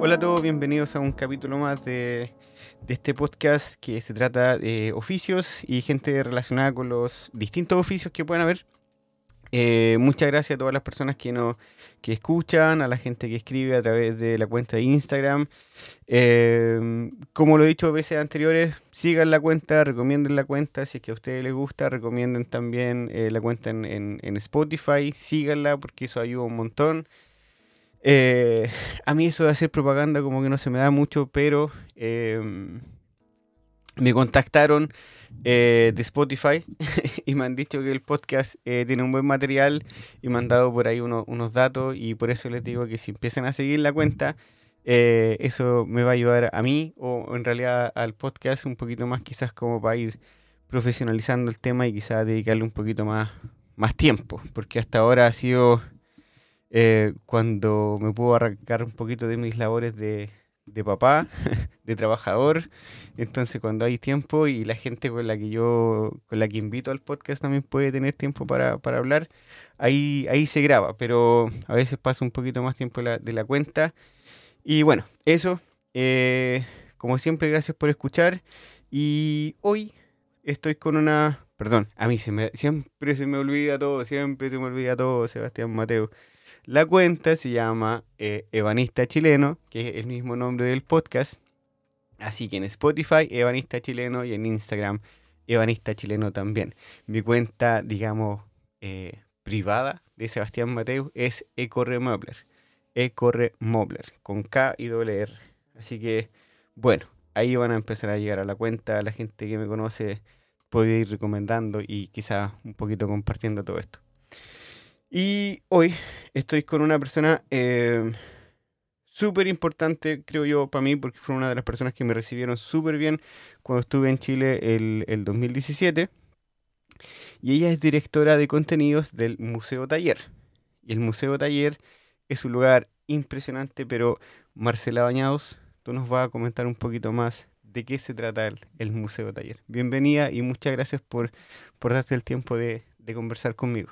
Hola a todos, bienvenidos a un capítulo más de, este podcast que se trata de oficios y gente relacionada con los distintos oficios que pueden haber. Eh, muchas gracias a todas las personas que nos que escuchan, a la gente que escribe a través de la cuenta de Instagram. Eh, como lo he dicho veces anteriores, sigan la cuenta, recomienden la cuenta. Si es que a ustedes les gusta, recomienden también eh, la cuenta en, en Spotify. Síganla porque eso ayuda un montón. A mí eso de hacer propaganda como que no se me da mucho, pero me contactaron eh, de Spotify y me han dicho que el podcast eh, tiene un buen material y me han dado por ahí unos datos y por eso les digo que si empiezan a seguir la cuenta, eso me va a ayudar a mí o en realidad al podcast un poquito más quizás como para ir profesionalizando el tema y quizás dedicarle un poquito más, más tiempo, porque hasta ahora ha sido eh, cuando me puedo arrancar un poquito de mis labores de, papá, de trabajador. Entonces, cuando hay tiempo y la gente con la que yo, con la que invito al podcast también puede tener tiempo para, hablar, ahí, ahí se graba, pero a veces pasa un poquito más tiempo de la, cuenta. Y bueno, eso. Eh, como siempre, gracias por escuchar. Y hoy estoy con una. Perdón, a mí se siempre se me olvida todo, siempre se me olvida todo, Sebastián Mateo. La cuenta se llama eh, Evanista Chileno, que es el mismo nombre del podcast. Así que en Spotify, Evanista Chileno, y en Instagram, Evanista Chileno también. Mi cuenta, digamos, eh, privada de Sebastián Mateo es Ecorremobler. Ecorremobler, con K y doble R. Así que, bueno, ahí van a empezar a llegar a la cuenta. La gente que me conoce puede ir recomendando y quizá un poquito compartiendo todo esto. Y hoy estoy con una persona eh, súper importante, creo yo, para mí, porque fue una de las personas que me recibieron súper bien cuando estuve en Chile el, el 2017. Y ella es directora de contenidos del Museo Taller. Y el Museo Taller es un lugar impresionante, pero Marcela Bañados, tú nos vas a comentar un poquito más de qué se trata el, el Museo Taller. Bienvenida y muchas gracias por, por darte el tiempo de, de conversar conmigo.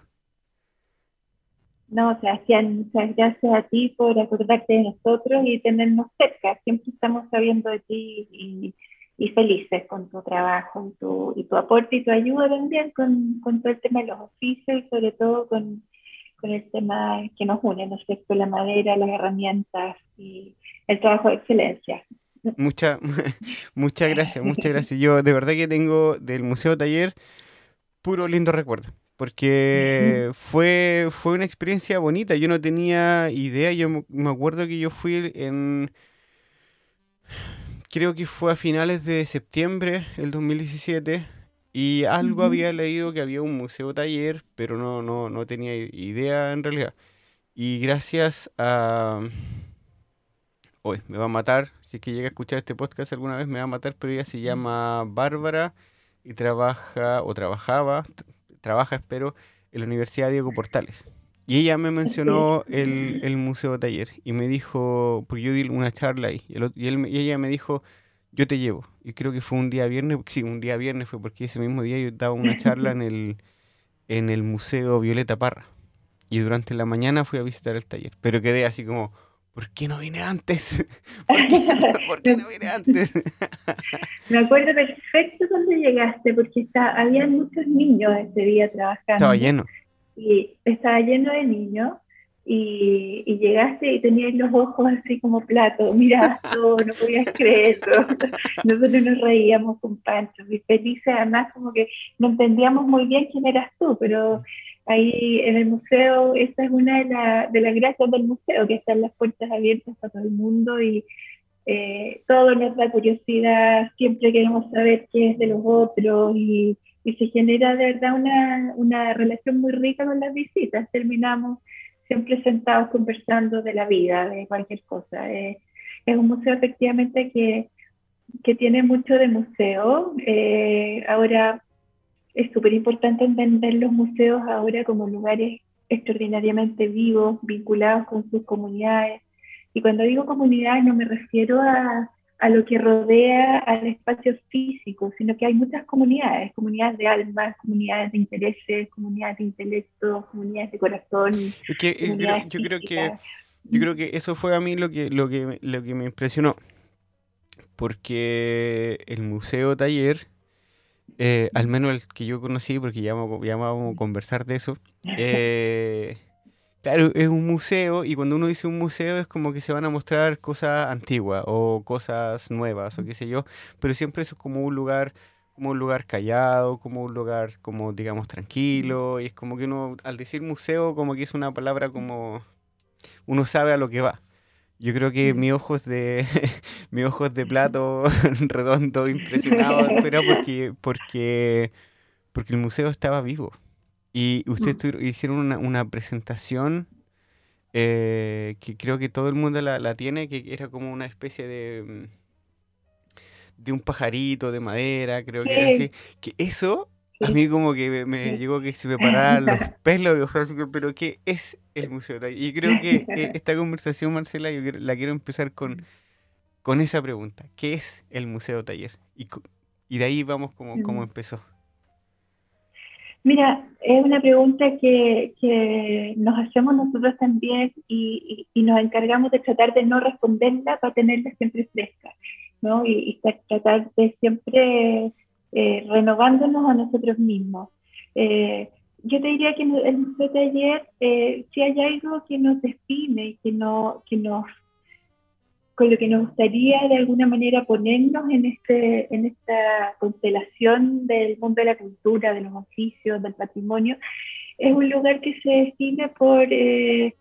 No, Sebastián, muchas gracias a ti por acordarte de nosotros y tenernos cerca. Siempre estamos sabiendo de ti y, felices con tu trabajo y tu, y tu aporte y tu ayuda también con, con, todo el tema de los oficios y sobre todo con, con el tema que nos une, ¿no es cierto? La madera, las herramientas y el trabajo de excelencia. Muchas, muchas gracias, muchas gracias. Yo de verdad que tengo del Museo Taller puro lindo recuerdo porque fue, fue una experiencia bonita. Yo no tenía idea, yo me acuerdo que yo fui en, creo que fue a finales de septiembre del 2017 y algo había leído que había un museo taller, pero no, no, no tenía idea en realidad. Y gracias a... Hoy me va a matar, si es que llega a escuchar este podcast alguna vez me va a matar, pero ella se llama Bárbara y trabaja o trabajaba trabaja, espero, en la Universidad Diego Portales. Y ella me mencionó el, el Museo Taller y me dijo, porque yo di una charla ahí, y, él, y, ella me dijo, yo te llevo. Y creo que fue un día viernes, sí, un día viernes fue porque ese mismo día yo daba una charla en el, en el Museo Violeta Parra. Y durante la mañana fui a visitar el taller, pero quedé así como, ¿por qué no vine antes? ¿Por qué, no vine antes? Me acuerdo perfecto cuando llegaste, porque está, había muchos niños ese día trabajando. Estaba lleno. Y estaba lleno de niños. Y, llegaste y tenías los ojos así como platos, mirabas todo, no podías creerlo. Nosotros nos reíamos con Pancho, y felices, además como que no entendíamos muy bien quién eras tú, pero ahí en el museo, esa es una de, de las gracias del museo, que están las puertas abiertas para todo el mundo y eh, todo nos da curiosidad, siempre queremos saber qué es de los otros y, se genera de verdad una, una, relación muy rica con las visitas. Terminamos siempre sentados conversando de la vida, de cualquier cosa. Eh, es un museo efectivamente que, que tiene mucho de museo. Eh, ahora es súper importante entender los museos ahora como lugares extraordinariamente vivos, vinculados con sus comunidades, Y cuando digo comunidad no me refiero a, a lo que rodea al espacio físico, sino que hay muchas comunidades, comunidades de almas, comunidades de intereses, comunidades de intelecto, comunidades de corazón. Eh, yo, creo que yo creo que eso fue a mí lo que lo que lo que me impresionó, porque el museo taller, eh, al menos el que yo conocí, porque ya vamos, ya vamos a conversar de eso. Eh, Claro, es un museo y cuando uno dice un museo es como que se van a mostrar cosas antiguas o cosas nuevas o qué sé yo, pero siempre eso es como un lugar como un lugar callado, como un lugar como digamos tranquilo y es como que uno al decir museo como que es una palabra como uno sabe a lo que va. Yo creo que mis ojos de mis ojos de plato redondo impresionado, pero porque porque porque el museo estaba vivo. Y ustedes mm. hicieron una, una presentación eh, que creo que todo el mundo la, la, tiene, que era como una especie de, mm, de un pajarito de madera, creo que era así. Que eso, a mí como que me, llegó que se me pararan los pelos, pero ¿qué es el Museo Y creo que eh, esta conversación, Marcela, yo la quiero empezar con, con esa pregunta. ¿Qué es el Museo Taller? Y, y de ahí vamos como, como empezó. Mira, es una pregunta que, que nos hacemos nosotros también y, y, nos encargamos de tratar de no responderla para tenerla siempre fresca, ¿no? Y, tratar de siempre eh, renovándonos a nosotros mismos. Eh, yo te diría que en el museo taller, eh, si hay algo que nos define y que, no, que nos con lo que nos gustaría de alguna manera ponernos en, este, en esta constelación del mundo de la cultura, de los oficios, del patrimonio, es un lugar que se define por eh,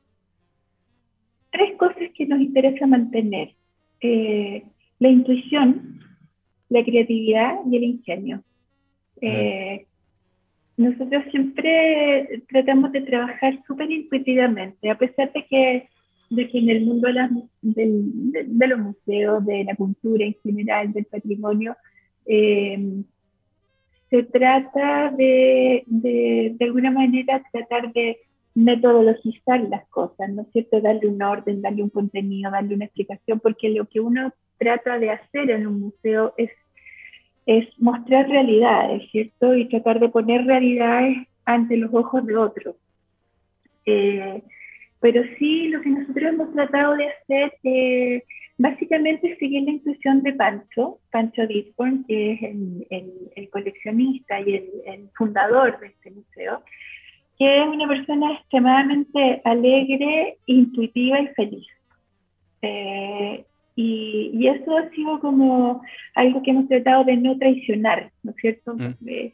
tres cosas que nos interesa mantener. Eh, la intuición, la creatividad y el ingenio. Eh, nosotros siempre tratamos de trabajar súper intuitivamente, a pesar de que de que en el mundo de, los museos, de la cultura en general, del patrimonio, eh, se trata de, de, de, alguna manera, tratar de metodologizar las cosas, ¿no es cierto? Darle un orden, darle un contenido, darle una explicación, porque lo que uno trata de hacer en un museo es, es mostrar realidades, ¿cierto? Y tratar de poner realidades ante los ojos de otros. Eh, pero sí, lo que nosotros hemos tratado de hacer eh, básicamente es seguir la intuición de Pancho, Pancho Disborn, que es el, coleccionista y el, fundador de este museo, que es una persona extremadamente alegre, intuitiva y feliz. Eh, y, eso ha sido como algo que hemos tratado de no traicionar, ¿no es cierto? Mm. Eh,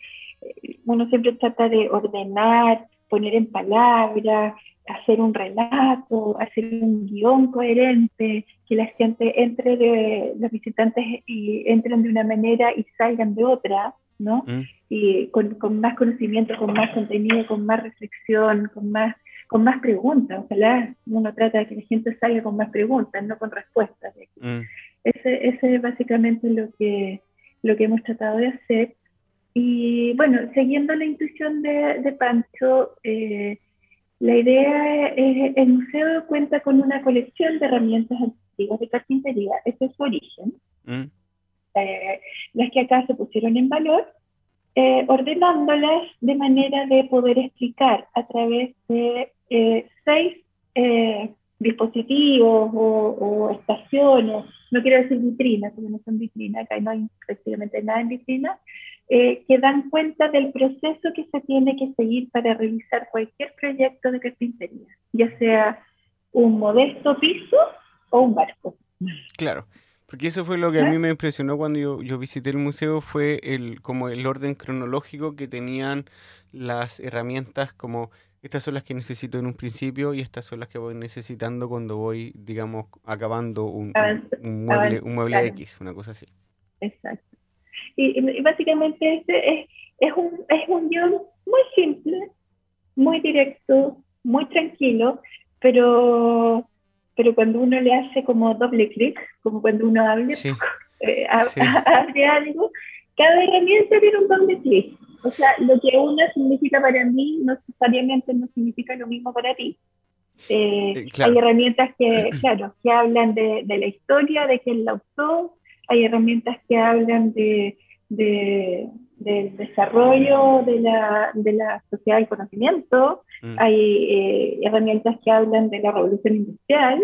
uno siempre trata de ordenar, poner en palabras, hacer un relato, hacer un guion coherente, que la gente entre de, los visitantes y entren de una manera y salgan de otra, ¿no? Mm. Y con, con, más conocimiento, con más contenido, con más reflexión, con más, con más preguntas. Ojalá uno trata de que la gente salga con más preguntas, no con respuestas. Mm. Ese, ese es básicamente lo que, lo que hemos tratado de hacer. Y bueno, siguiendo la intuición de, de Pancho, eh, la idea es, el museo cuenta con una colección de herramientas antiguas de carpintería, ese es su origen, mm. eh, las que acá se pusieron en valor, eh, ordenándolas de manera de poder explicar a través de eh, seis dispositivos o, estaciones, no quiero decir vitrinas, porque no son vitrinas, acá no hay prácticamente nada en vitrinas, eh, que dan cuenta del proceso que se tiene que seguir para realizar cualquier proyecto de carpintería, ya sea un modesto piso o un barco. Claro, porque eso fue lo que a mí me impresionó cuando yo, yo, visité el museo, fue el, como el orden cronológico que tenían las herramientas como estas son las que necesito en un principio y estas son las que voy necesitando cuando voy, digamos, acabando un, un, mueble, un mueble X, una cosa así. Exacto. Y, básicamente este es, es, un, es un guion muy simple, muy directo, muy tranquilo, pero, pero cuando uno le hace como doble clic, como cuando uno habla, eh, abre algo, cada herramienta tiene un doble clic. O sea, lo que una significa para mí no necesariamente no significa lo mismo para ti. Eh, hay herramientas que, claro, que hablan de, de, la historia, de quién la usó, hay herramientas que hablan de, de del desarrollo de la, de la sociedad del conocimiento, mm. hay eh, herramientas que hablan de la revolución industrial,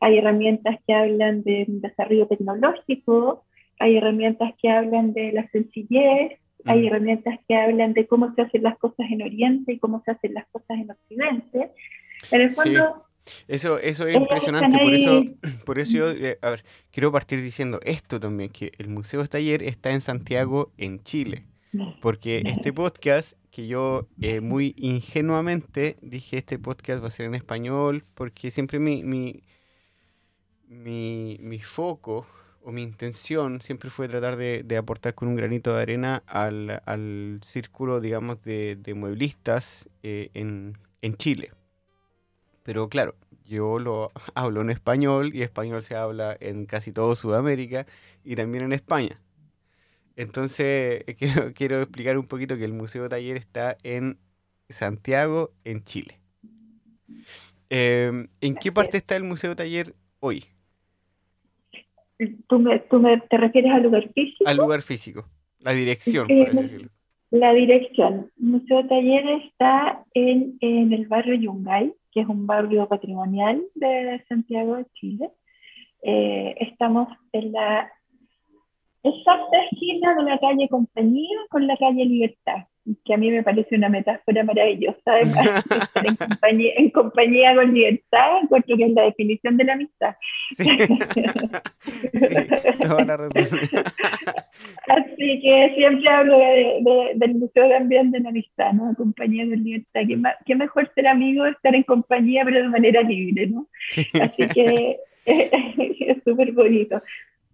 hay herramientas que hablan de desarrollo tecnológico, hay herramientas que hablan de la sencillez, hay mm. herramientas que hablan de cómo se hacen las cosas en Oriente y cómo se hacen las cosas en Occidente. En el fondo, eso, eso es impresionante, por eso, por eso eh, a ver, quiero partir diciendo esto también, que el Museo Taller está en Santiago, en Chile. Porque este podcast, que yo eh, muy ingenuamente dije, este podcast va a ser en español, porque siempre mi, mi, mi, foco o mi intención siempre fue tratar de, aportar con un granito de arena al, al círculo, digamos, de, de mueblistas eh, en, en Chile. Pero claro, yo lo hablo en español y español se habla en casi todo Sudamérica y también en España. Entonces, quiero, quiero explicar un poquito que el Museo Taller está en Santiago, en Chile. Em, ¿En qué parte está el Museo Taller hoy? ¿Tú, me, tú me, te refieres al lugar físico? Al lugar físico, la dirección, por así decirlo. La dirección. Museo Taller está en, en el barrio Yungay, que es un barrio patrimonial de Santiago de Chile. Eh, estamos en la exacta esquina de la calle Compañía con la calle Libertad, que a mí me parece una metáfora maravillosa. estar en, compañía, en compañía con libertad, encuentro que es la definición de la amistad. Sí. Así que siempre hablo de, del Museo también de la Amistad, ¿no? Compañía con libertad. ¿Qué, qué mejor ser amigo, estar en compañía, pero de manera libre, ¿no? Así que es súper bonito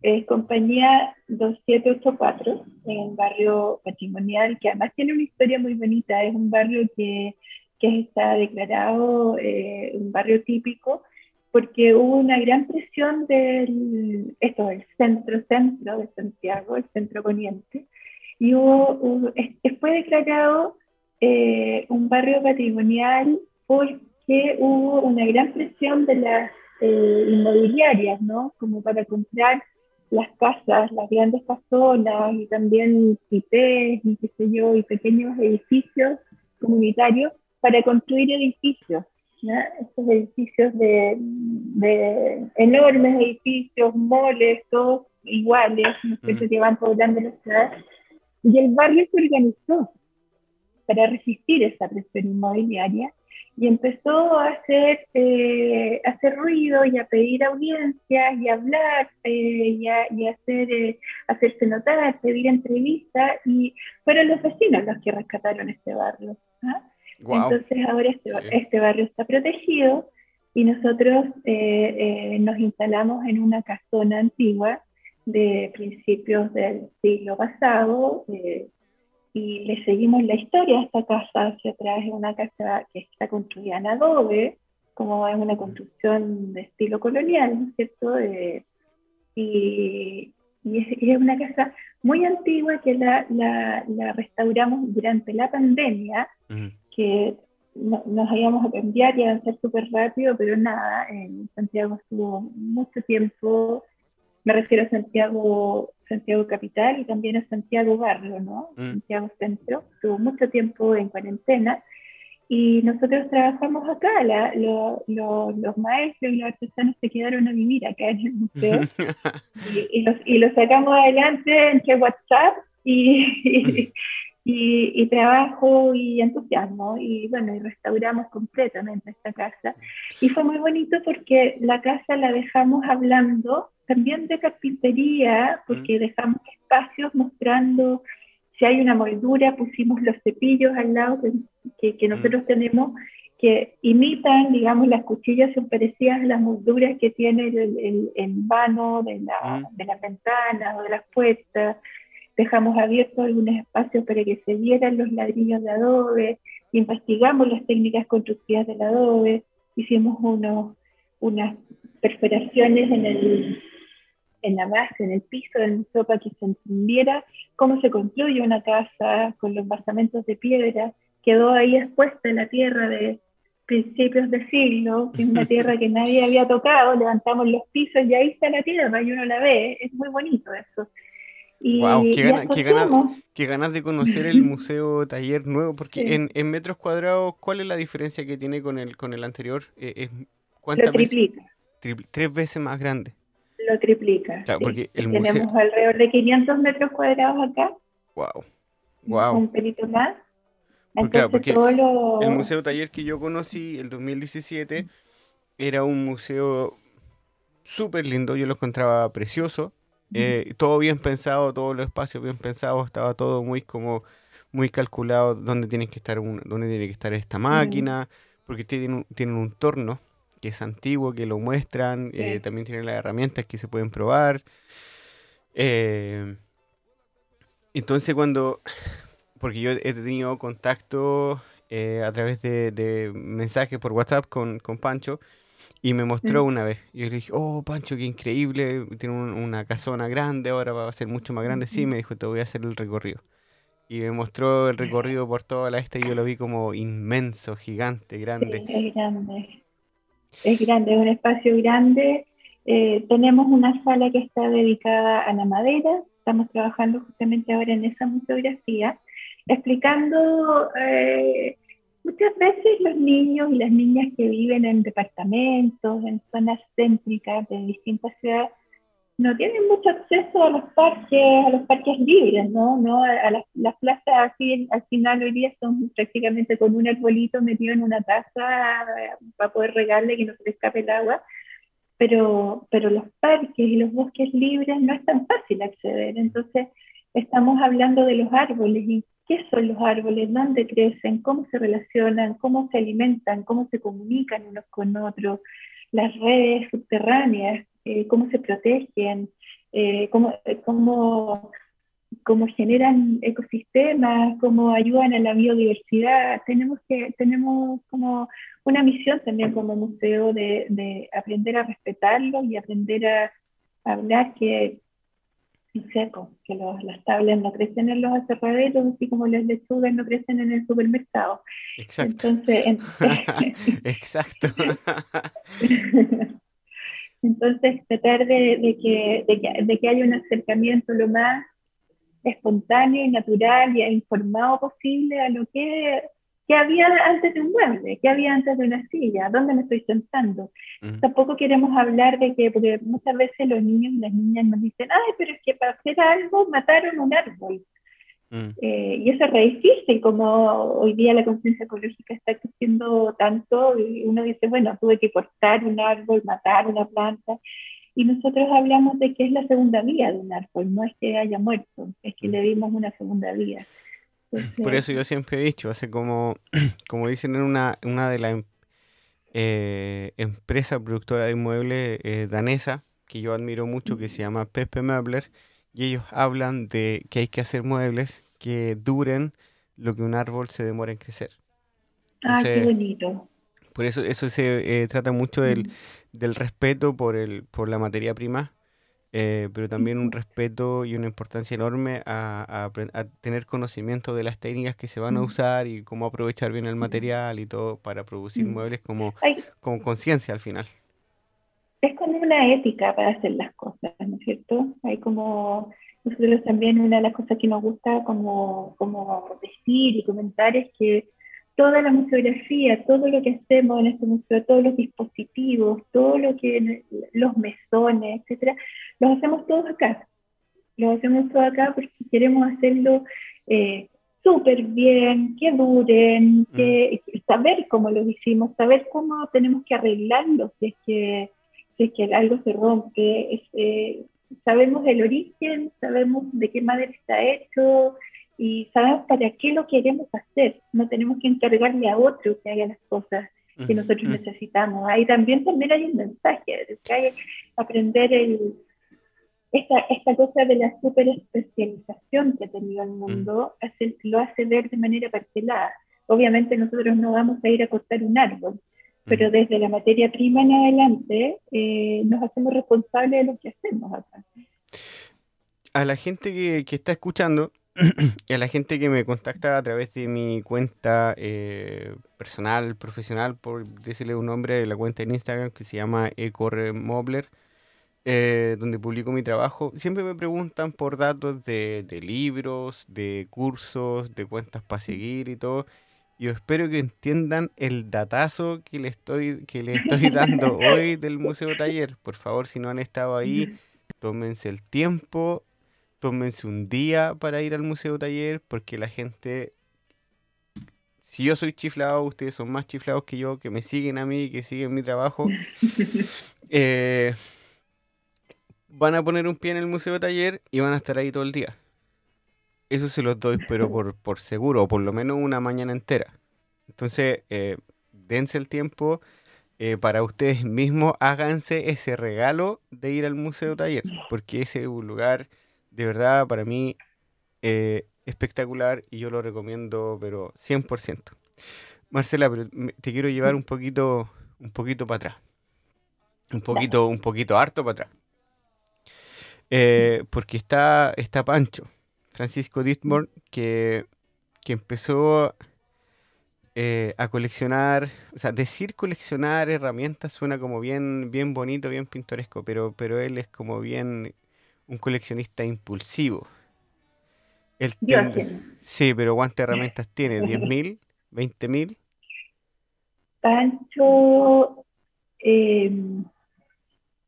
es compañía 2784 en barrio patrimonial, que además tiene una historia muy bonita. Es un barrio que, que está declarado eh, un barrio típico porque hubo una gran presión del, esto, el centro-centro de Santiago, el centro poniente, y fue declarado eh, un barrio patrimonial porque hubo una gran presión de las eh, inmobiliarias, ¿no? Como para comprar las casas, las grandes casonas y también cipés y qué sé yo, y pequeños edificios comunitarios para construir edificios. Estos edificios de, de, enormes edificios, moles, todos iguales, ¿no que van poblando la ciudad. Y el barrio se organizó para resistir esa presión inmobiliaria y empezó a hacer, eh, hacer ruido y a pedir audiencias y a hablar eh, y, a, y hacer, eh, hacerse notar, pedir entrevistas y fueron los vecinos los que rescataron este barrio. ¿ah? Entonces ahora este, este, barrio está protegido y nosotros nos instalamos en una casona antigua de principios del siglo pasado, y le seguimos la historia a esta casa hacia atrás. Es una casa que está construida en adobe, como es una construcción de estilo colonial, ¿no es cierto? y, y es, una casa muy antigua que la, la, la restauramos durante la pandemia, que nos habíamos a cambiar y avanzar súper rápido, pero nada, en Santiago estuvo mucho tiempo me refiero a Santiago, Santiago Capital y también a Santiago Barrio, ¿no? Mm. Santiago Centro. Estuvo mucho tiempo en cuarentena y nosotros trabajamos acá. los maestros y los artesanos se quedaron a vivir acá en el museo y, los, y, los, sacamos adelante entre WhatsApp y, y, trabajo y entusiasmo. Y bueno, y restauramos completamente esta casa. Y fue muy bonito porque la casa la dejamos hablando también de carpintería, porque mm. dejamos espacios mostrando si hay una moldura, pusimos los cepillos al lado que, que, nosotros mm. tenemos que imitan, digamos, las cuchillas son parecidas a las molduras que tiene el, el, vano de, la, mm. de las ventanas o de las puertas. Dejamos abiertos algunos espacios para que se vieran los ladrillos de adobe, investigamos las técnicas constructivas del adobe, hicimos unos, unas perforaciones en el, en la base, en el piso del museo para que se entendiera cómo se construye una casa con los basamentos de piedra. Quedó ahí expuesta en la tierra de, principios de siglo, que es una tierra que nadie había tocado, levantamos los pisos y ahí está la tierra y uno la ve, es muy bonito eso. Y, wow, qué, ganas, de conocer el museo taller nuevo, porque en, metros cuadrados, ¿cuál es la diferencia que tiene con el, con el anterior? Eh, es, ¿Cuántas Lo triplica. Veces? tres veces más grande. Lo triplica. porque Tenemos alrededor de 500 metros cuadrados acá. Wow. Wow. Un pelito más. porque el museo taller que yo conocí, el 2017, era un museo súper lindo, yo lo encontraba precioso, eh, todo bien pensado, todos los espacios bien pensados, estaba todo muy como muy calculado dónde tiene que estar un, dónde tiene que estar esta máquina, porque tienen un, tienen un torno que es antiguo, que lo muestran, eh, también tienen las herramientas que se pueden probar. Eh, entonces cuando, porque yo he tenido contacto a través de, mensajes por WhatsApp con, con Pancho, y me mostró una vez. Yo le dije, oh, Pancho, qué increíble. Tiene una casona grande, ahora va a ser mucho más grande. Sí, me dijo, te voy a hacer el recorrido. Y me mostró el recorrido por toda la este y yo lo vi como inmenso, gigante, grande. Es grande, es un espacio grande. Eh, tenemos una sala que está dedicada a la madera. Estamos trabajando justamente ahora en esa museografía, explicando eh, Muchas veces los niños y las niñas que viven en departamentos, en zonas céntricas de distintas ciudades, no tienen mucho acceso a los parques, a los parques libres, ¿no? ¿No? A, las, plazas así, al final hoy día son prácticamente con un arbolito metido en una taza eh, para poder regarle que no se le escape el agua. Pero, pero los parques y los bosques libres no es tan fácil acceder. Entonces, estamos hablando de los árboles y qué son los árboles, dónde crecen, cómo se relacionan, cómo se alimentan, cómo se comunican unos con otros, las redes subterráneas, eh, cómo se protegen, eh, cómo, cómo, cómo, generan ecosistemas, cómo ayudan a la biodiversidad. Tenemos, que, tenemos como una misión también como museo de, de aprender a respetarlo y aprender a hablar que seco, que las tablas no crecen en los aserraderos, así como las lechugas no crecen en el supermercado. Exacto. Entonces, Exacto. entonces tratar de, que, de, que, haya un acercamiento lo más espontáneo y natural y informado posible a lo que ¿Qué había antes de un mueble? ¿Qué había antes de una silla? ¿Dónde me estoy sentando? Tampoco queremos hablar de que, porque muchas veces los niños y las niñas nos dicen, ay, pero es que para hacer algo mataron un árbol. Mm. Eh, y eso es re difícil, como hoy día la conciencia ecológica está creciendo tanto, y uno dice, bueno, tuve que cortar un árbol, matar una planta, y nosotros hablamos de que es la segunda vía de un árbol, no es que haya muerto, es que mm. le dimos una segunda vía. Por eso yo siempre he dicho, hace como, como dicen en una, una de las eh, empresas productoras de inmuebles eh, danesa, que yo admiro mucho, que se llama Pepe Möbler, y ellos hablan de que hay que hacer muebles que duren lo que un árbol se demora en crecer. ah, qué bonito. Por eso, eso se eh, trata mucho del, del respeto por, el, por la materia prima eh, pero también un respeto y una importancia enorme a, tener conocimiento de las técnicas que se van a usar y cómo aprovechar bien el material y todo para producir muebles como, como conciencia al final. Es como una ética para hacer las cosas, ¿no es cierto? Hay como, nosotros también una de las cosas que nos gusta como, como decir y comentar es que toda la museografía, todo lo que hacemos en este museo, todos los dispositivos, todo lo que, los mesones, etcétera, los hacemos todos acá. Los hacemos todos acá porque queremos hacerlo eh, súper bien, que duren, mm. que, saber cómo lo hicimos, saber cómo tenemos que arreglarlo si es que, si es que algo se rompe. Eh, sabemos el origen, sabemos de qué madera está hecho, y sabemos para qué lo queremos hacer. No tenemos que encargarle a otro que haga las cosas que nosotros necesitamos. Ahí también, también hay un mensaje, hay aprender el, esta, esta cosa de la super especialización que ha tenido el mundo, lo hace ver de manera parcelada. Obviamente nosotros no vamos a ir a cortar un árbol, pero desde la materia prima en adelante eh, nos hacemos responsables de lo que hacemos acá. A la gente que, que está escuchando, y a la gente que me contacta a través de mi cuenta eh, personal, profesional, por decirle un nombre, la cuenta en Instagram que se llama ecorremobler, eh, donde publico mi trabajo, siempre me preguntan por datos de, de libros, de cursos, de cuentas para seguir y todo. Yo espero que entiendan el datazo que le estoy, que le estoy dando hoy del Museo Taller. Por favor, si no han estado ahí, tómense el tiempo, tómense un día para ir al Museo Taller, porque la gente, si yo soy chiflado, ustedes son más chiflados que yo, que me siguen a mí, que siguen mi trabajo, eh, van a poner un pie en el Museo Taller y van a estar ahí todo el día. Eso se los doy, pero por, por seguro, o por lo menos una mañana entera. Entonces, eh, dense el tiempo eh, para ustedes mismos, háganse ese regalo de ir al Museo Taller, porque ese es un lugar de verdad para mí eh, espectacular y yo lo recomiendo, pero 100%. Marcela, pero te quiero llevar un poquito, un poquito para atrás. Un poquito, un poquito harto para atrás. porque está, está Pancho, Francisco Dittmore, que, que empezó eh, a coleccionar, o sea, decir coleccionar herramientas suena como bien, bien bonito, bien pintoresco, pero, pero él es como bien un coleccionista impulsivo. Él sí, pero ¿cuántas herramientas tiene? ¿10.000? ¿20.000? Pancho, eh,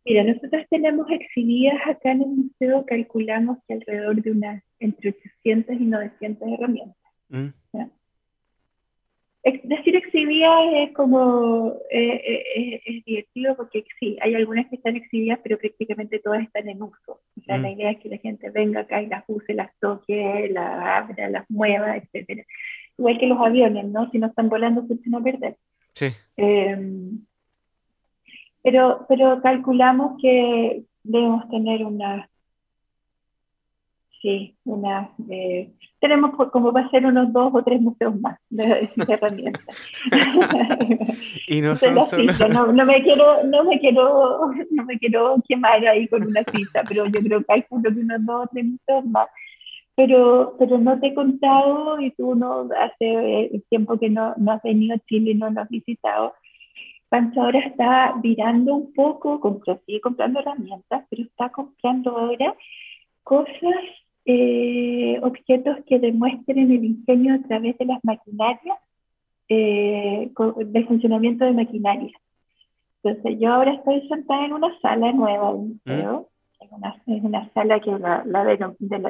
mira, nosotros tenemos exhibidas acá en el museo, calculamos que alrededor de unas entre 800 y 900 herramientas. Mm decir exhibida es como eh, eh, es divertido porque sí, hay algunas que están exhibidas, pero prácticamente todas están en uso. O sea, la mm. idea es que la gente venga acá y las use, las toque, las abra, las mueva, etcétera. Igual que los aviones, ¿no? Si no están volando, se echan a perder. Sí. Em, pero, pero calculamos que debemos tener unas Sí, una, eh, tenemos como va a ser unos dos o tres museos más de, herramientas. y no son solo... no, no, me quiero, no me quiero, no me quiero quemar ahí con una cita, pero yo creo que hay unos dos o tres museos más. Pero, pero no te he contado y tú no hace tiempo que no, no has venido a Chile y no nos has visitado. Pancho ahora está virando un poco, compró, sigue comprando herramientas, pero está comprando ahora cosas eh, objetos que demuestren el ingenio a través de las maquinarias, eh, del funcionamiento de maquinarias. Entonces yo ahora estoy sentada en una sala nueva del museo, ¿Mm? es, una, es, una, sala que la,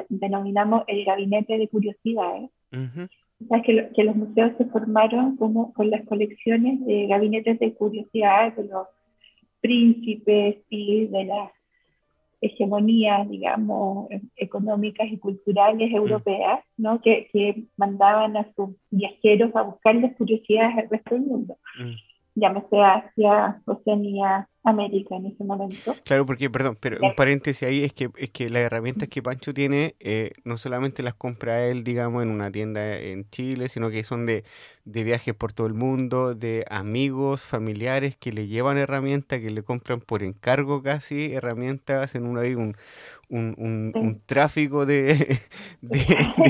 denominamos el gabinete de curiosidades. que, que, los museos se formaron como con las colecciones de gabinetes de curiosidades de los príncipes y de las hegemonías, digamos, económicas y culturales europeas, ¿no? Que, que, mandaban a sus viajeros a buscar las curiosidades del resto del mundo. Mm. Llámese Asia, Oceanía, América en ese momento. Claro, porque, perdón, pero un paréntesis ahí es que, es que las herramientas que Pancho tiene eh, no solamente las compra él, digamos, en una tienda en Chile, sino que son de, de viajes por todo el mundo, de amigos, familiares que le llevan herramientas, que le compran por encargo casi herramientas, en una, un, un, un, tráfico de, de,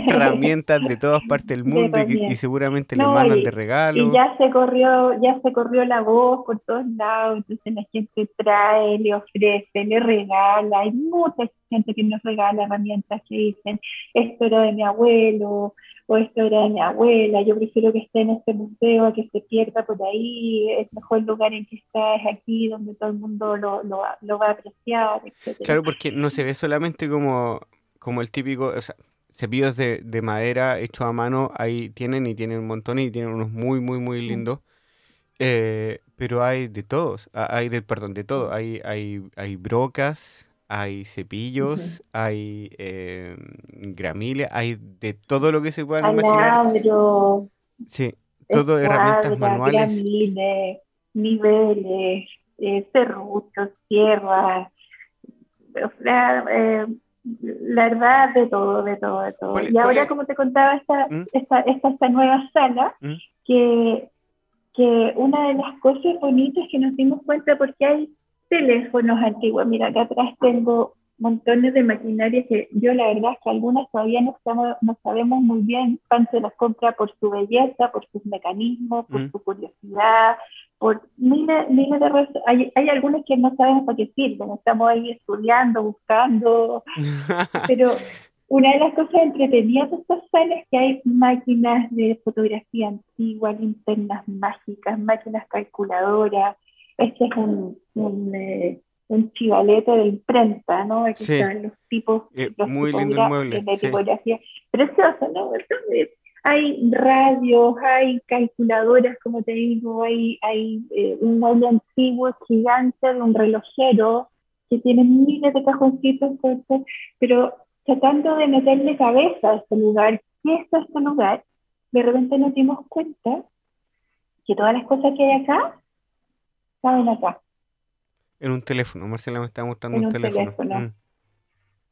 herramientas de todas partes del mundo y, seguramente le mandan de regalo. Y ya se corrió, ya se corrió la voz por todos lados, entonces la gente trae, le ofrece, le regala, hay mucha gente que nos regala herramientas que dicen, esto era de mi abuelo, o esto era de mi abuela, yo prefiero que esté en este museo a que se pierda por ahí, es mejor lugar en que está es aquí, donde todo el mundo lo, lo, lo va a apreciar, etc. Claro, porque no se ve solamente como, como el típico, o sea, cepillos de, de madera hechos a mano, ahí tienen y tienen un montón y tienen unos muy, muy, muy lindos. Eh, pero hay de todos, hay de, perdón, de todo. Hay, hay, hay brocas, hay cepillos, hay eh, hay de todo lo que se puedan imaginar. sí, todo herramientas manuales. Gramiles, niveles, eh, serruchos, sierras, o sea, eh, la verdad, de todo, de todo, de todo. y ahora, como te contaba, esta, ¿Mm? esta, esta, esta, nueva sala, ¿Mm? que, que una de las cosas bonitas que nos dimos cuenta, porque hay teléfonos antiguos. Mira, acá atrás tengo montones de maquinaria que yo la verdad es que algunas todavía no, estamos, no sabemos muy bien. Pan se las compra por su belleza, por sus mecanismos, por mm. su curiosidad, por miles, miles de razones. Hay, hay algunas que no sabemos para qué sirven, estamos ahí estudiando, buscando, pero una de las cosas entretenidas de estas salas es que hay máquinas de fotografía antigua, linternas mágicas, máquinas calculadoras. Este es un, un, eh, un chivalete de imprenta, ¿no? Aquí están los tipos, eh, muy lindo el mueble, de tipografía. Precioso, ¿no? hay radios, hay calculadoras, como te digo, hay, hay eh, un mueble antiguo gigante de un relojero que tiene miles de cajoncitos, pero tratando de meterle cabeza a este lugar, ¿qué es este lugar? De repente nos dimos cuenta que todas las cosas que hay acá estaban acá. En un teléfono, Marcela me está mostrando un, teléfono. En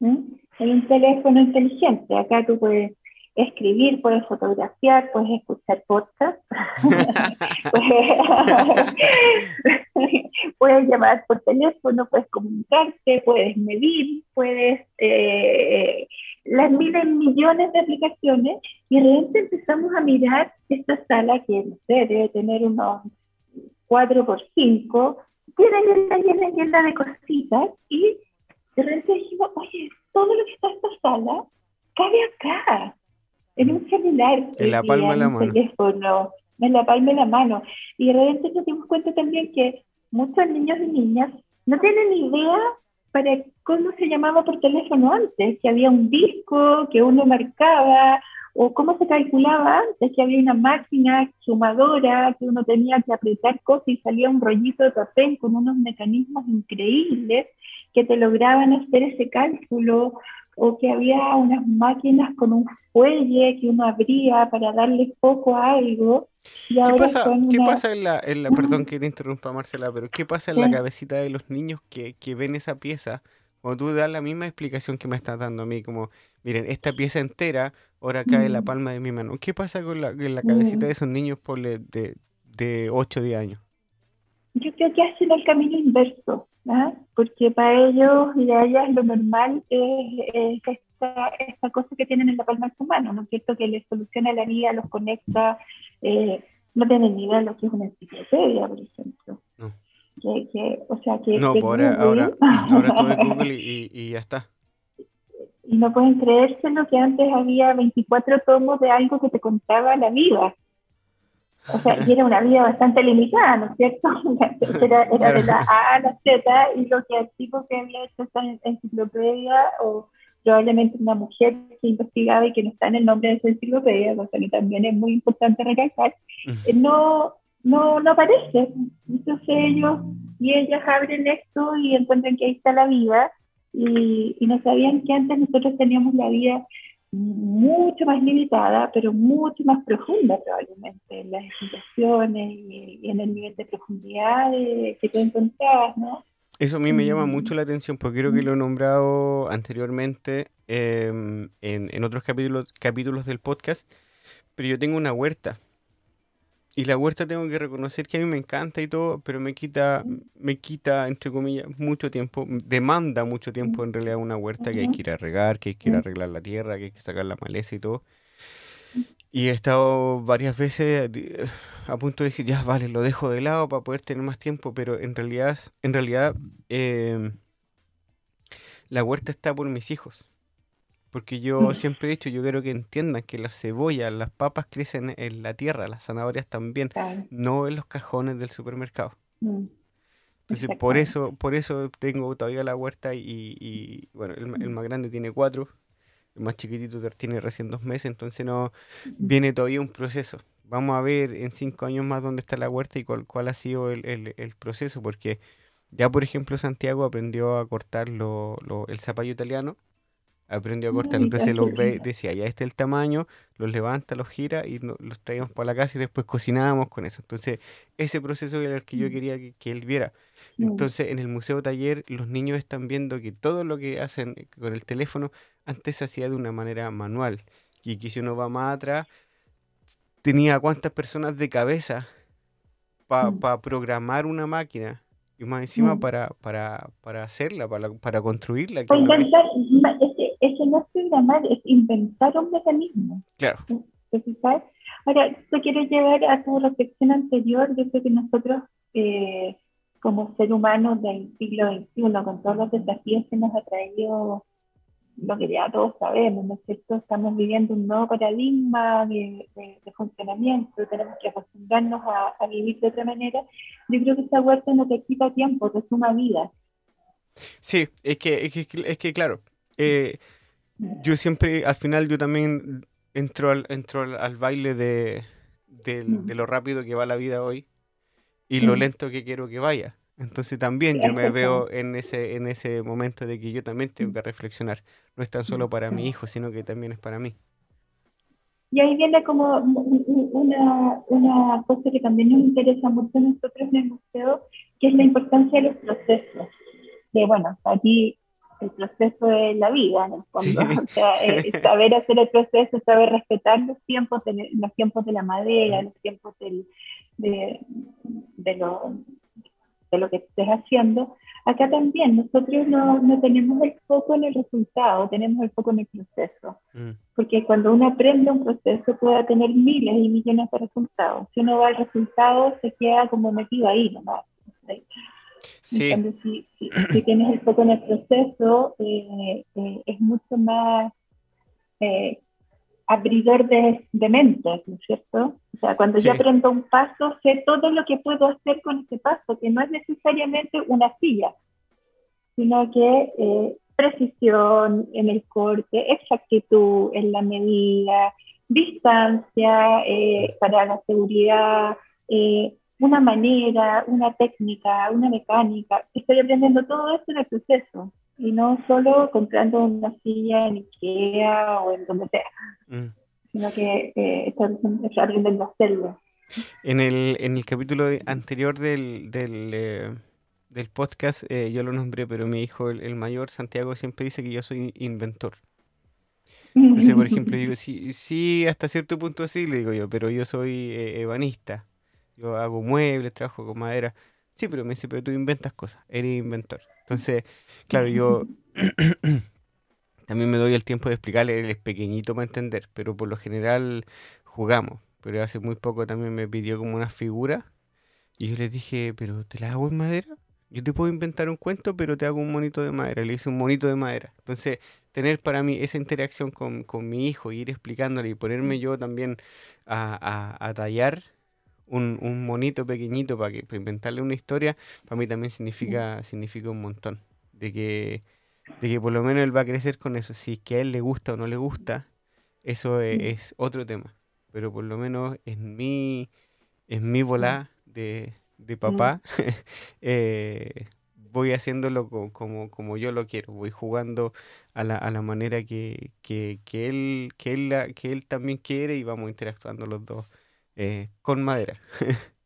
mm. ¿Mm? un teléfono inteligente. Acá tú puedes escribir, puedes fotografiar, puedes escuchar podcast, puedes llamar por teléfono, puedes comunicarte, puedes medir, puedes eh, las miles millones de aplicaciones y de repente empezamos a mirar esta sala que no sé, debe tener unos 4 por 5 llena, llena, llena, llena de cositas y de repente dijimos, oye, todo lo que está en esta sala cabe acá en un celular. En la palma de la mano. Teléfono, en la palma de la mano. Y de repente nos dimos cuenta también que muchos niños y niñas no tienen idea para cómo se llamaba por teléfono antes, que había un disco que uno marcaba, o cómo se calculaba antes, que había una máquina sumadora, que uno tenía que apretar cosas y salía un rollito de papel con unos mecanismos increíbles que te lograban hacer ese cálculo, o que había unas máquinas con un fuelle que uno abría para darle foco a algo. ¿Qué pasa, ¿qué pasa en, la, en la, perdón que te interrumpa Marcela, pero qué pasa en la cabecita de los niños que, que ven esa pieza? Cuando tú das la misma explicación que me estás dando a mí, como, miren, esta pieza entera ahora cae en la palma de mi mano. ¿Qué pasa con la, en la cabecita de esos niños por de, de 8 o 10 años? Yo creo que hacen el camino inverso. ¿ah? porque para ellos y a ellas lo normal es, esta, esta, cosa que tienen en la palma de su mano, ¿no es cierto? Que les soluciona la vida, los conecta, eh, no tienen ni idea de lo que es una enciclopedia, por ejemplo. No. Que, o sea, que, no, ahora, ahora, ahora todo es Google y, y, ya está. Y no pueden creérselo que antes había 24 tomos de algo que te contaba la vida. O sea, y era una vida bastante limitada, ¿no es cierto? Era, era de la A a la Z y lo que el tipo que había hecho esta enciclopedia o probablemente una mujer que investigaba y que no está en el nombre de esa enciclopedia, cosa que también es muy importante recalcar, no, no, no aparece. Entonces ellos y ellas abren esto y encuentran que ahí está la vida y, y no sabían que antes nosotros teníamos la vida mucho más limitada, pero mucho más profunda probablemente en las explicaciones y, en el nivel de profundidad que tú encontrabas, ¿no? Eso a mí me llama mucho la atención porque creo que lo he nombrado anteriormente em, en, en, otros capítulos, capítulos del podcast, pero yo tengo una huerta y la huerta tengo que reconocer que a mí me encanta y todo, pero me quita, me quita, entre comillas, mucho tiempo, demanda mucho tiempo en realidad una huerta que hay que ir a regar, que hay que ir a arreglar la tierra, que hay que sacar la maleza y todo. Y he estado varias veces a punto de decir, ya vale, lo dejo de lado para poder tener más tiempo, pero en realidad, en realidad em, la huerta está por mis hijos. Porque yo mm. siempre he dicho, yo quiero que entiendan que las cebollas, las papas crecen en la tierra, las zanahorias también, no en los cajones del supermercado. Mm. Entonces, por eso, por eso tengo todavía la huerta y, bueno, el, mm. más grande tiene cuatro, el más chiquitito tiene recién dos meses, entonces no viene todavía un proceso. Vamos a ver en cinco años más dónde está la huerta y cuál, cuál ha sido el, el, proceso, porque ya, por ejemplo, Santiago aprendió a cortar lo, el zapallo italiano aprendió a cortar. Entonces los ve, decía, ya este es el tamaño, los levanta, los gira y los traíamos para la casa y después cocinábamos con eso. Entonces, ese proceso era el que yo mm. quería que, él viera. Mm. Entonces, en el museo taller, los niños están viendo que todo lo que hacen con el teléfono antes se hacía de una manera manual. Y que si uno va más atrás, tenía cuántas personas de cabeza para mm. programar una máquina y más encima para, para, para hacerla, para, para construirla. Inventar, es, inventar un mecanismo. Claro. Ahora, yo quiero llevar a tu reflexión anterior, yo creo que nosotros, eh, como ser humanos del siglo XXI, con todos los desafíos que nos ha traído lo que ya todos sabemos, ¿no es cierto? Estamos viviendo un nuevo paradigma de, funcionamiento, tenemos que acostumbrarnos a, vivir de otra manera. Yo creo que esta huerta no te quita tiempo, te suma vida. Sí, es que, es que, es que claro, eh, yo siempre, al final yo también entro al, entro al, baile de, de, lo rápido que va la vida hoy y lo lento que quiero que vaya. Entonces también yo me veo en ese, en ese momento de que yo también tengo que reflexionar. No es tan solo para mi hijo, sino que también es para mí. Y ahí viene como una, una cosa que también nos interesa mucho a nosotros en el museo, que es la importancia de los procesos. De, bueno, aquí el proceso de la vida, en el fondo. O sea, eh, saber hacer el proceso, saber respetar los tiempos de, los tiempos de la madera, los tiempos del, de, de, lo, de lo que estés haciendo, acá también nosotros no, no, tenemos el foco en el resultado, tenemos el foco en el proceso. Mm. Porque cuando uno aprende un proceso puede tener miles y millones de resultados. Si uno va al resultado, se queda como metido ahí nomás. Sí. Si, si, tienes el foco en el proceso, eh, eh, es mucho más eh, abridor de, de mentes, ¿no es cierto? O sea, cuando yo aprendo un paso, sé todo lo que puedo hacer con ese paso, que no es necesariamente una silla, sino que eh, precisión en el corte, exactitud en la medida, distancia eh, para la seguridad, eh, una manera, una técnica, una mecánica. Estoy aprendiendo todo esto en el proceso y no solo comprando una silla en Ikea o en donde sea, mm. sino que eh, estoy aprendiendo a hacerlo. En el, en el capítulo anterior del, del, eh, del podcast eh, yo lo nombré, pero mi hijo, el, mayor, Santiago, siempre dice que yo soy inventor. Entonces, por ejemplo, digo, sí, sí, hasta cierto punto sí, le digo yo, pero yo soy ebanista. Yo hago muebles, trabajo con madera. Sí, pero me dice, pero tú inventas cosas, eres inventor. Entonces, claro, yo también me doy el tiempo de explicarle, él es pequeñito para entender, pero por lo general jugamos. Pero hace muy poco también me pidió como una figura y yo le dije, pero ¿te la hago en madera? Yo te puedo inventar un cuento, pero te hago un monito de madera. Le hice un monito de madera. Entonces, tener para mí esa interacción con, con mi hijo, ir explicándole y ponerme yo también a, a, a tallar un, un monito pequeñito para, que, inventarle una historia, para mí también significa, significa un montón. De que, de que por lo menos él va a crecer con eso. Si es que a él le gusta o no le gusta, eso e, es, otro tema. Pero por lo menos en mi, en mi volá de, de papá, eh, voy haciéndolo como, como, yo lo quiero. Voy jugando a la, a la manera que, que, que, él, que, él, que él también quiere y vamos interactuando los dos eh, con madera.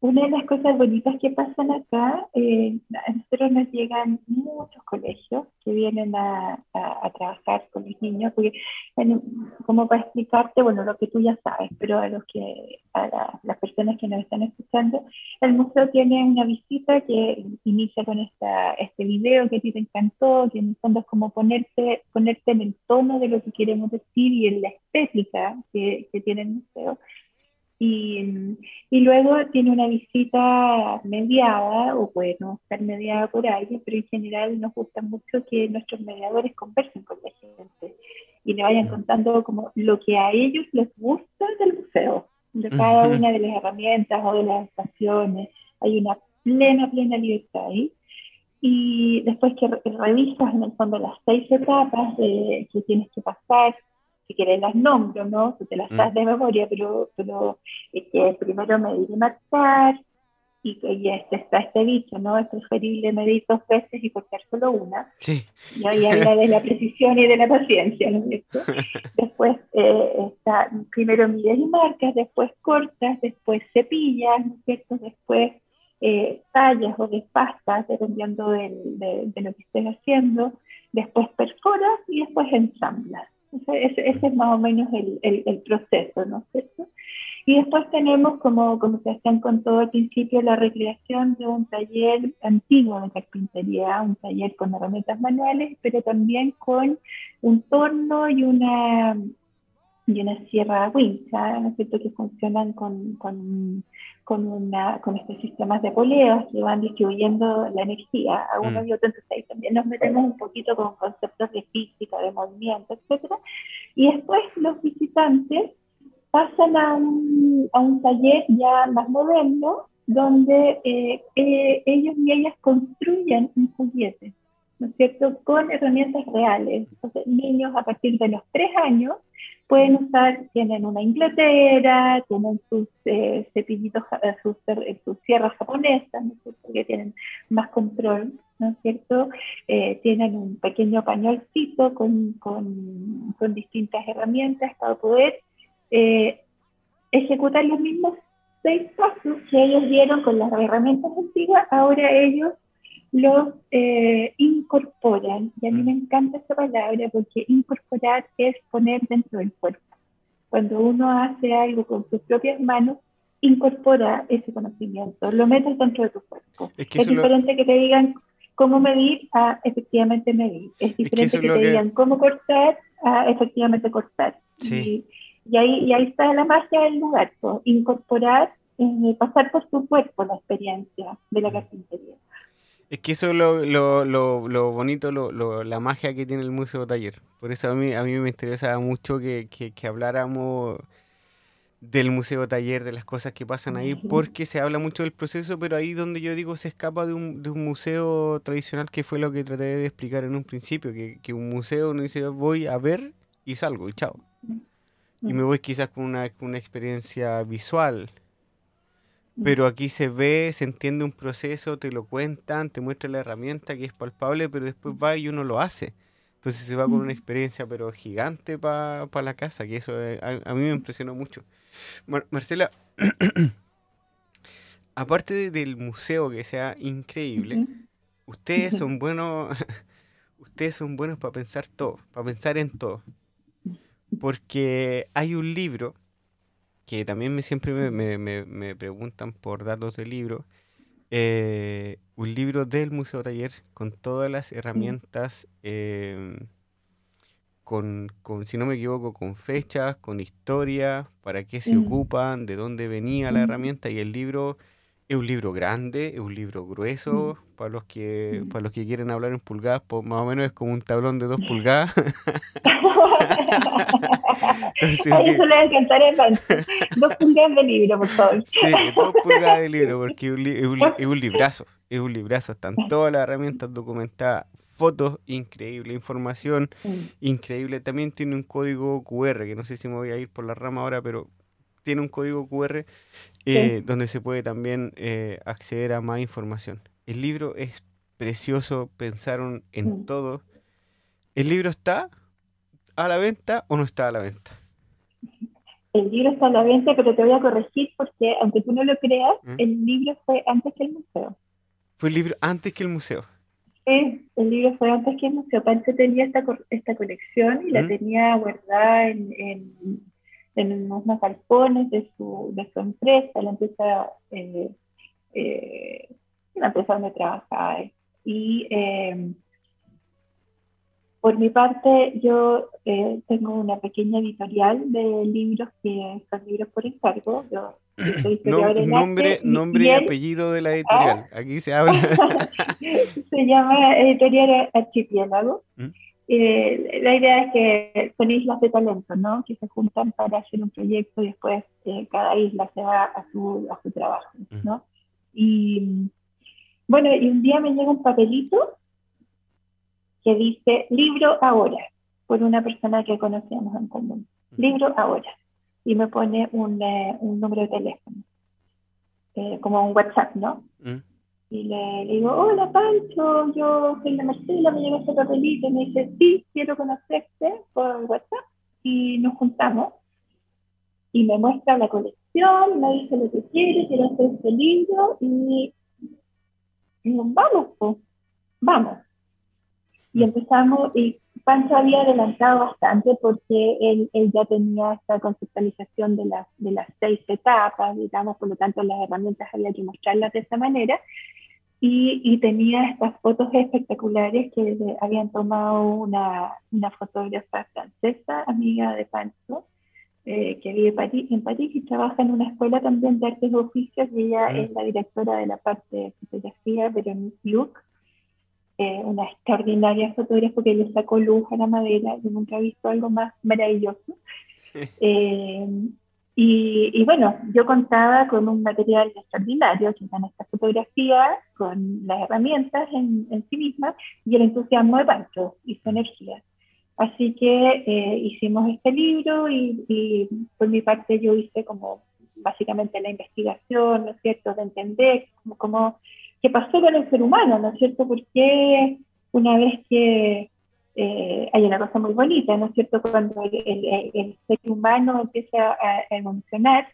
Una de las cosas bonitas que pasan acá, eh, a nosotros nos llegan muchos colegios que vienen a, trabajar con los niños, porque, como para explicarte, bueno, lo que tú ya sabes, pero a los que, a las personas que nos están escuchando, el museo tiene una visita que inicia con esta, este video que a ti te encantó, que en el fondo es como ponerte, ponerte en el tono de lo que queremos decir y en la estética que, que tiene el museo y, y, luego tiene una visita mediada, o puede no estar mediada por alguien, pero en general nos gusta mucho que nuestros mediadores conversen con la gente y le vayan contando como lo que a ellos les gusta del museo, de cada una de las herramientas o de las estaciones. Hay una plena, plena libertad ahí. Y después que revisas en el fondo las seis etapas de, que tienes que pasar si quieres las nombro, ¿no? Tú te las das mm. de memoria, pero, pero es que primero medir y marcar, y que ya está este dicho, ¿no? Es preferible medir dos veces y cortar solo una. Sí. Y ahí habla de la precisión y de la paciencia, ¿no es Después eh, está, primero mides y marcas, después cortas, después cepillas, ¿no es cierto? Después eh, tallas o despastas, dependiendo de, de, lo que estés haciendo, después perforas y después ensamblas. Ese, es más o menos el, el, proceso, ¿no es cierto? Y después tenemos, como, como se hacían con todo al principio, la recreación de un taller antiguo de carpintería, un taller con herramientas manuales, pero también con un torno y una, y una sierra wincha, ¿no es cierto?, que funcionan con, con, una, con estos sistemas de poleas que van distribuyendo la energía a uno mm. y otro. Entonces ahí también nos metemos un poquito con conceptos de física, de movimiento, etc. Y después los visitantes pasan a un, a un taller ya más moderno donde eh, eh, ellos y ellas construyen un juguete, ¿no es cierto?, con herramientas reales. Entonces, niños a partir de los tres años pueden usar, tienen una ingletera, tienen sus eh, cepillitos, sus, sus, sierras japonesas, ¿no que tienen más control, ¿no es cierto?, tienen un pequeño pañolcito con, con, con distintas herramientas para poder eh, ejecutar los mismos seis pasos que ellos dieron con las herramientas antiguas, ahora ellos los eh, incorporan. Y a mí me mm. encanta esa palabra porque incorporar es poner dentro del cuerpo. Cuando uno hace algo con sus propias manos, incorpora ese conocimiento, lo metes dentro de tu cuerpo. Es, diferente que te digan cómo medir a efectivamente medir. Es diferente que, te digan cómo cortar a efectivamente cortar. Sí. Y ahí, y ahí está la magia del lugar, incorporar, eh, pasar por su cuerpo la experiencia de la mm. carpintería. Es que eso es lo, lo, lo, lo bonito, lo, la magia que tiene el Museo Taller. Por eso a mí, a mí me interesa mucho que, que, habláramos del Museo Taller, de las cosas que pasan ahí, porque se habla mucho del proceso, pero ahí donde yo digo se escapa de un, de un museo tradicional, que fue lo que traté de explicar en un principio, que, que un museo no dice voy a ver y salgo y chao y me voy quizás con una, una experiencia visual. Pero aquí se ve, se entiende un proceso, te lo cuentan, te muestran la herramienta que es palpable, pero después va y uno lo hace. Entonces se va con una experiencia pero gigante para la casa, que eso eh, a, mí me impresionó mucho. Marcela, aparte del museo que sea increíble, ustedes son buenos, ustedes son buenos para pensar todo, para pensar en todo. Porque hay un libro que también me, siempre me, preguntan por datos del libro, eh, un libro del Museo Taller con todas las herramientas, em, con, si no me equivoco, con fechas, con historia, para qué se ocupan, de dónde venía la herramienta y el libro es un libro grande, es un libro grueso, mm. para los que mm. para los que quieren hablar en pulgadas, pues más o menos es como un tablón de dos pulgadas. Entonces, a eso le va a encantar el Dos pulgadas de libro, por favor. Sí, dos pulgadas de libro, porque es un, es un, librazo, es un librazo, están todas las herramientas documentadas, fotos, increíble, información, mm. increíble. También tiene un código QR, que no sé si me voy a ir por la rama ahora, pero tiene un código QR eh, donde se puede también eh, acceder a más información. El libro es precioso, pensaron en mm. todo. ¿El libro está a la venta o no está a la venta? El libro está a la venta, pero te voy a corregir porque, aunque tú no lo creas, ¿Mm? el libro fue antes que el museo. ¿Fue el libro antes que el museo? Sí, el libro fue antes que el museo. Pancho tenía esta, esta colección y la ¿Mm? tenía guardada en en unos galpones de su, de su empresa, la empresa, eh, eh, la empresa donde trabajaba. Y eh, por mi parte, yo eh, tengo una pequeña editorial de libros que son libros por encargo. Yo, nombre, nombre y, apellido de la editorial. ¿Ah? Aquí se habla. se llama Editorial Archipiélago. ¿Mm? Eh, la idea es que son islas de talento, ¿no? Que se juntan para hacer un proyecto y después eh, cada isla se va a su, a su trabajo, ¿no? Y bueno, y un día me llega un papelito que dice libro ahora, por una persona que conocíamos en común. Libro ahora. Y me pone un, eh, un número de teléfono, como un WhatsApp, ¿no? Y le, digo, hola Pancho, yo soy la Marcela, me llegó ese papelito. Y me dice, sí, quiero conocerte por WhatsApp. Y nos juntamos. Y me muestra la colección, me dice lo que quiere, quiero hacer este libro. Y digo, vamos, pues, vamos. Y empezamos, y Pancho había adelantado bastante porque él, él, ya tenía esta conceptualización de las, de las seis etapas, digamos, por lo tanto las herramientas había que mostrarlas de esa manera. Y, y tenía estas fotos espectaculares que habían tomado una, una fotógrafa francesa, amiga de Pancho, eh, que vive en París y trabaja en una escuela también de artes y oficios y ella mm. es la directora de la parte de fotografía, Veronique Luc, eh, una extraordinaria fotógrafa que le sacó luz a la madera, yo nunca he visto algo más maravilloso. Eh, y, bueno, yo contaba con un material extraordinario, que eran estas fotografías, con las herramientas en, en sí mismas y el entusiasmo de Pancho y su energía. Así que eh, hicimos este libro y, por mi parte yo hice como básicamente la investigación, ¿no es cierto?, de entender cómo, qué pasó con el ser humano, ¿no es cierto?, porque una vez que eh, hay una cosa muy bonita, ¿no es cierto?, cuando el, ser humano empieza a, evolucionar,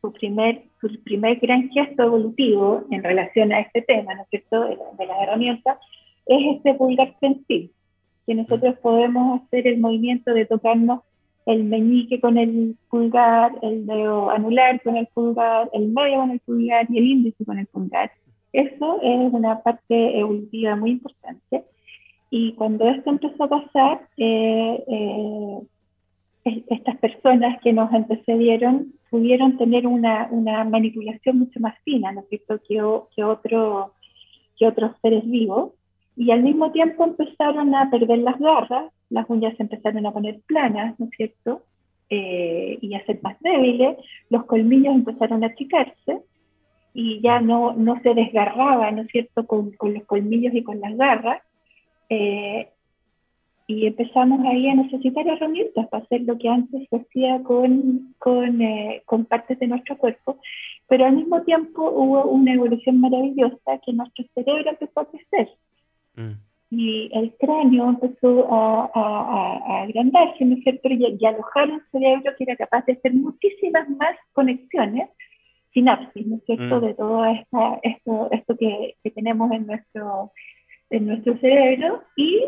su primer, su primer gran gesto evolutivo en relación a este tema, ¿no es cierto?, de, de las herramientas, es este pulgar sensible que nosotros podemos hacer el movimiento de tocarnos el meñique con el pulgar, el dedo anular con el pulgar, el medio con el pulgar y el índice con el pulgar. Eso es una parte evolutiva muy importante. Y cuando esto empezó a pasar, eh, eh, estas personas que nos antecedieron pudieron tener una, una manipulación mucho más fina, ¿no es cierto?, que, que, otro, que otros seres vivos y al mismo tiempo empezaron a perder las garras, las uñas se empezaron a poner planas, ¿no es cierto? Eh, y a ser más débiles, los colmillos empezaron a achicarse y ya no, no se desgarraba, ¿no es cierto?, con, con los colmillos y con las garras. Eh, y empezamos ahí a necesitar herramientas para hacer lo que antes se hacía con, con, eh, con, partes de nuestro cuerpo, pero al mismo tiempo hubo una evolución maravillosa que nuestro cerebro empezó a crecer. Mm. Y el cráneo empezó a, a, agrandarse, ¿no es cierto? Y, alojar un cerebro que era capaz de hacer muchísimas más conexiones, sinapsis, ¿no es cierto? Mm. De todo esta, esto, esto que, que, tenemos en nuestro, en nuestro cerebro. Y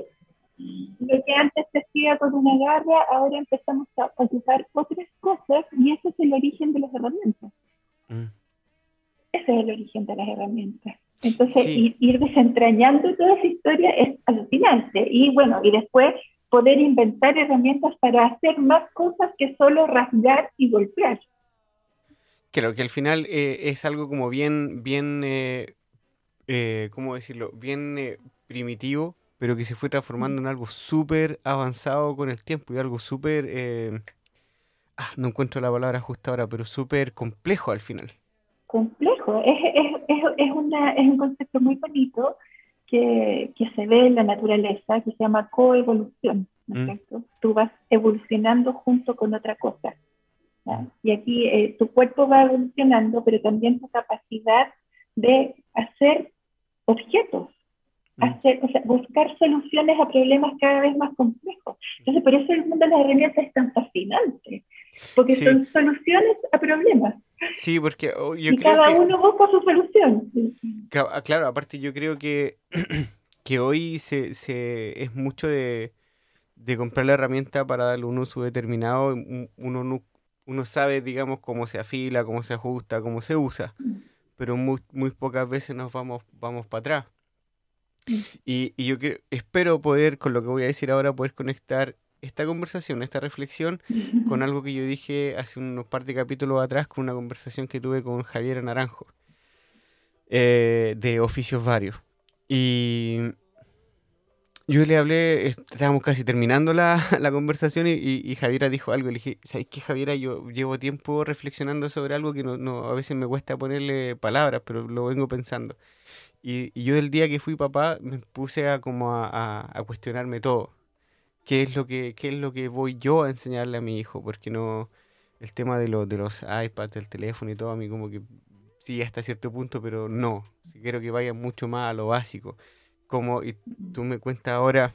lo que antes se hacía con una garra, ahora empezamos a ocupar otras cosas y ese es el origen de las herramientas. Mm. Ese es el origen de las herramientas. Entonces, ir, desentrañando toda esa historia es alucinante. Y bueno, y después poder inventar herramientas para hacer más cosas que solo rasgar y golpear. Creo que al final eh, es algo como bien, bien, eh, eh, ¿cómo decirlo? Bien primitivo, pero que se fue transformando en algo súper avanzado con el tiempo y algo súper, ah, no encuentro la palabra justa ahora, pero súper complejo al final. Complejo, es, es, es, es, una, es un concepto muy bonito que, que, se ve en la naturaleza, que se llama coevolución, ¿no es mm. Tú vas evolucionando junto con otra cosa. Y aquí eh, tu cuerpo va evolucionando, pero también tu capacidad de hacer objetos, mm. hacer, o sea, buscar soluciones a problemas cada vez más complejos. Entonces, por eso el mundo de las herramientas es tan fascinante, porque son soluciones a problemas. Sí, porque oh, yo y cada uno busca su solución. Ah, claro, aparte yo creo que, que hoy se, se es mucho de, comprar la herramienta para darle un uso determinado. Uno, uno sabe, digamos, cómo se afila, cómo se ajusta, cómo se usa, pero muy, pocas veces nos vamos, vamos para atrás. Y, y yo espero poder, con lo que voy a decir ahora, poder conectar esta conversación, esta reflexión, con algo que yo dije hace unos par de capítulos atrás, con una conversación que tuve con Javier Naranjo, eh, de oficios varios. Y yo le hablé, estábamos casi terminando la, conversación y, y, Javiera dijo algo. Le dije, ¿sabes qué, Javiera? Yo llevo tiempo reflexionando sobre algo que no, a veces me cuesta ponerle palabras, pero lo vengo pensando. Y, yo el día que fui papá me puse a como a cuestionarme todo qué es lo que, qué es lo que voy yo a enseñarle a mi hijo, porque no, el tema de, los de los iPads, del teléfono y todo, a mí como que sí hasta cierto punto, pero no, quiero que vaya mucho más a lo básico. Como, y tú me cuentas ahora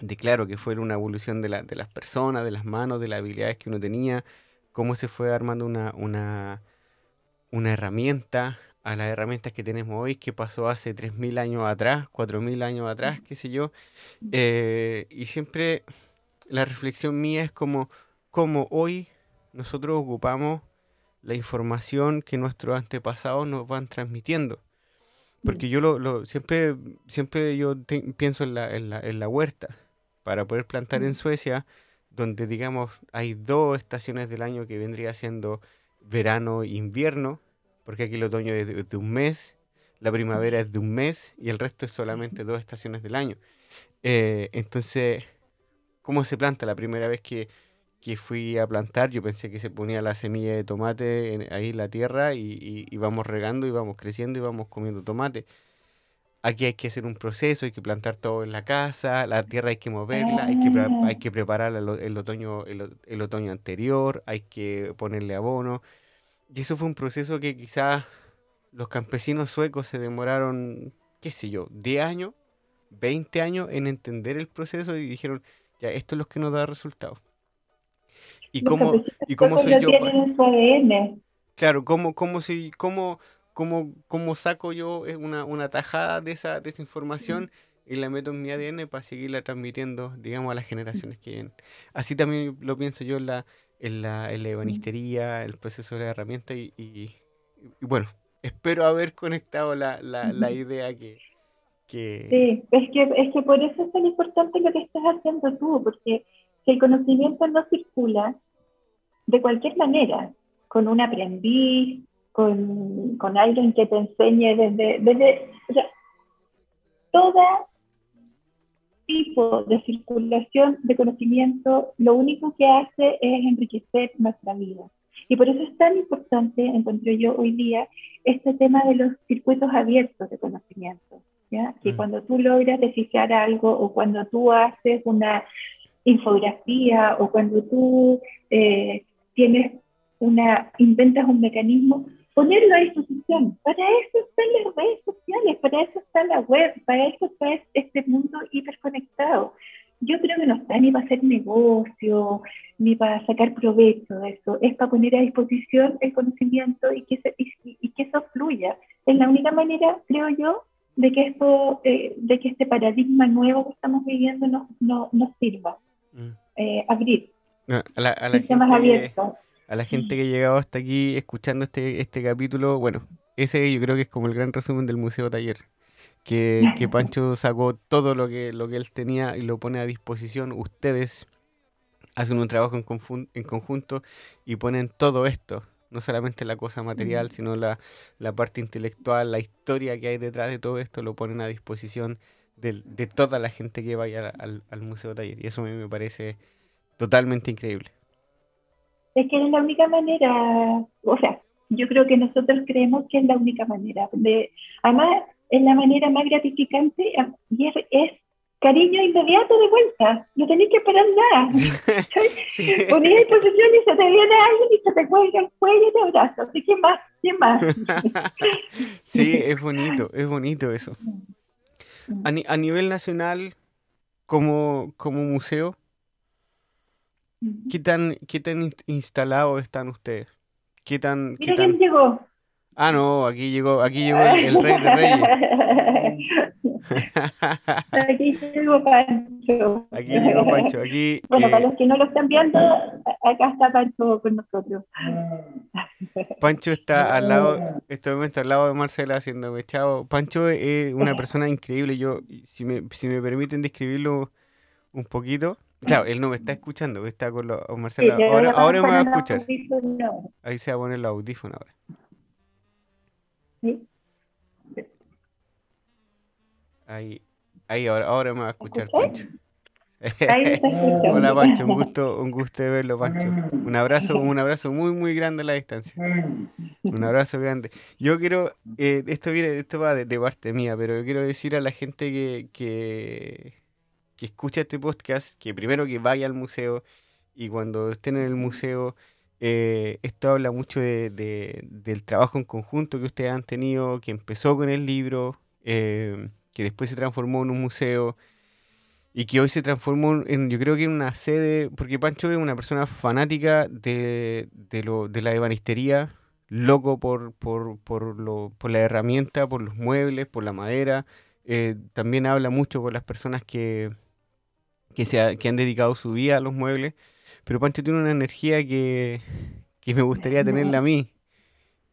de claro que fue una evolución de, la, de las personas, de las manos, de las habilidades que uno tenía, cómo se fue armando una, una, una herramienta a las herramientas que tenemos hoy, que pasó hace 3.000 años atrás, 4.000 años atrás, qué sé yo. Eh, y siempre la reflexión mía es como, como hoy nosotros ocupamos la información que nuestros antepasados nos van transmitiendo. Porque yo lo, siempre, siempre yo pienso en la, en, la, en la huerta. Para poder plantar en Suecia, donde digamos hay dos estaciones del año que vendría siendo verano e invierno, porque aquí el otoño es de, un mes, la primavera es de un mes y el resto es solamente dos estaciones del año. Eh, entonces, ¿cómo se planta? La primera vez que, que, fui a plantar, yo pensé que se ponía la semilla de tomate ahí en la tierra y, y, vamos regando y vamos creciendo y vamos comiendo tomate. Aquí hay que hacer un proceso, hay que plantar todo en la casa, la tierra hay que moverla, hay que, hay que preparar el, otoño, el, otoño anterior, hay que ponerle abono. Y eso fue un proceso que quizás los campesinos suecos se demoraron, qué sé yo, 10 años, 20 años en entender el proceso y dijeron, ya, esto es lo que nos da resultados. ¿Y cómo, y cómo soy yo? Claro, ¿cómo, cómo, soy, cómo, cómo, cómo saco yo una, una tajada de esa, de esa información y la meto en mi ADN para seguirla transmitiendo, digamos, a las generaciones que vienen? Así también lo pienso yo en la, en la, en la ebanistería, el proceso de la herramienta y, y, bueno, espero haber conectado la, la, la idea que, que... Sí, es que, es que por eso es tan importante lo que estás haciendo tú, porque si el conocimiento no circula de cualquier manera, con un aprendiz, con, con alguien que te enseñe desde, desde o sea, toda tipo de circulación de conocimiento lo único que hace es enriquecer nuestra vida. Y por eso es tan importante, encuentro yo hoy día, este tema de los circuitos abiertos de conocimiento. ¿ya? Que mm. cuando tú logras descifrar algo o cuando tú haces una infografía o cuando tú eh, tienes una, inventas un mecanismo, ponerlo a disposición. Para eso están las redes sociales, para eso está la web, para eso está este mundo hiperconectado. Yo creo que no está ni para hacer negocio, ni para sacar provecho de eso, es para poner a disposición el conocimiento y que, y, que eso fluya. Es la única manera, creo yo, de que, esto, eh, de que este paradigma nuevo que estamos viviendo nos, no, nos sirva. Mm. Eh, abrir. a la, a la sistemas abiertos a la gente que ha llegado hasta aquí escuchando este, este capítulo, bueno, ese yo creo que es como el gran resumen del Museo Taller. Que, que Pancho sacó todo lo que, lo que él tenía y lo pone a disposición. Ustedes hacen un trabajo en, en conjunto y ponen todo esto, no solamente la cosa material, sino la, la, parte intelectual, la historia que hay detrás de todo esto, lo ponen a disposición de, de toda la gente que vaya al, al, Museo Taller. Y eso a mí me parece totalmente increíble es que es la única manera, o sea, yo creo que nosotros creemos que es la única manera. De, además, es la manera más gratificante y es, cariño inmediato de vuelta. No tenés que esperar nada. sí. En posición y se te viene alguien y se te cuelga el cuello y te abraza. Así que más, ¿qué más? sí, es bonito, es bonito eso. A, a nivel nacional, como, como museo, ¿Qué tan, qué tan instalados están ustedes? ¿Qué tan, qué tan... quién llegó. Ah, no, aquí llegó, aquí llegó el, rey de reyes. aquí llegó Pancho. Aquí llegó Pancho. Aquí, bueno, para eh, los que no lo están viendo, acá está Pancho con nosotros. Pancho está al lado, este momento al lado de Marcela haciéndome chavo. Pancho es una persona increíble. Yo, si me, si me permiten describirlo un poquito, Claro, él no me está escuchando, está con los Marcelo. ahora, ahora me va a escuchar. Ahí se va a poner el audífono ahora. ¿Sí? Ahí, ahí ahora, ahora me va a escuchar Pancho. Hola Pancho, un gusto, un gusto de verlo, Pancho. Un abrazo, un abrazo muy, muy grande a la distancia. Un abrazo grande. Yo quiero, eh, esto viene, esto va de, de, parte mía, pero yo quiero decir a la gente que, que que escucha este podcast, que primero que vaya al museo y cuando estén en el museo, eh, esto habla mucho de, del trabajo en conjunto que ustedes han tenido, que empezó con el libro, eh, que después se transformó en un museo y que hoy se transformó en, yo creo que en una sede, porque Pancho es una persona fanática de, la ebanistería, loco por, por, por, lo, por la herramienta, por los muebles, por la madera. Eh, también habla mucho por las personas que han dedicado su vida a los muebles. Pero Pancho tiene una energía que, que me gustaría tenerla a mí.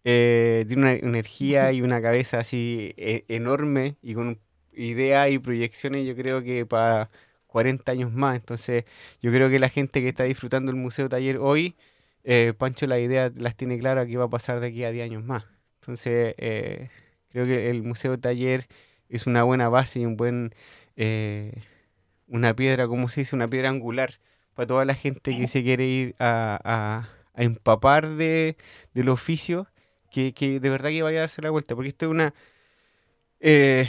Eh, tiene una energía y una cabeza así e, enorme y con ideas y proyecciones, yo creo que para 40 años más. Entonces, yo creo que la gente que está disfrutando el Museo Taller hoy, eh, Pancho la idea las tiene clara que va a pasar de aquí a 10 años más. Entonces, eh, creo que el Museo Taller es una buena base y un buen, una piedra, como se dice? Una piedra angular para toda la gente que se quiere ir a, a, empapar de, del oficio, que, que, de verdad que vaya a darse la vuelta, porque esto es una... Eh,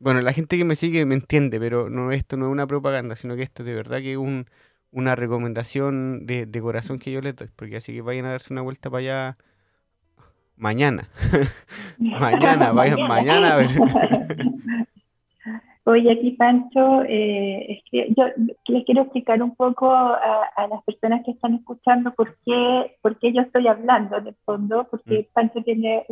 bueno, la gente que me sigue me entiende, pero no esto no es una propaganda, sino que esto de verdad que es un, una recomendación de, de corazón que yo les doy, porque así que vayan a darse una vuelta para allá mañana. mañana, vayan mañana a ver. Oye, aquí Pancho, eh, yo les quiero explicar un poco a, las personas que están escuchando por qué, por qué yo estoy hablando en el fondo, porque mm. Pancho tiene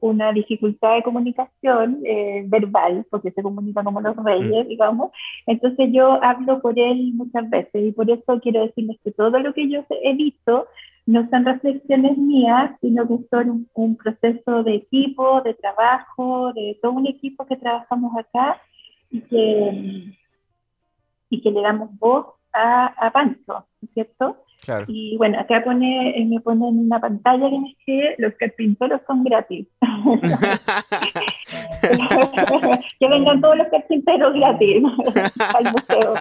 una dificultad de comunicación eh, verbal, porque se comunica como los reyes, mm. digamos. Entonces yo hablo por él muchas veces y por eso quiero decirles que todo lo que yo he visto no son reflexiones mías, sino que son un proceso de equipo, de trabajo, de todo un equipo que trabajamos acá y que, y que le damos voz a, a Pancho, ¿cierto? Claro. Y bueno, acá pone, eh, me pone en una pantalla que me dice, los carpinteros son gratis. que vengan todos los carpinteros gratis al museo.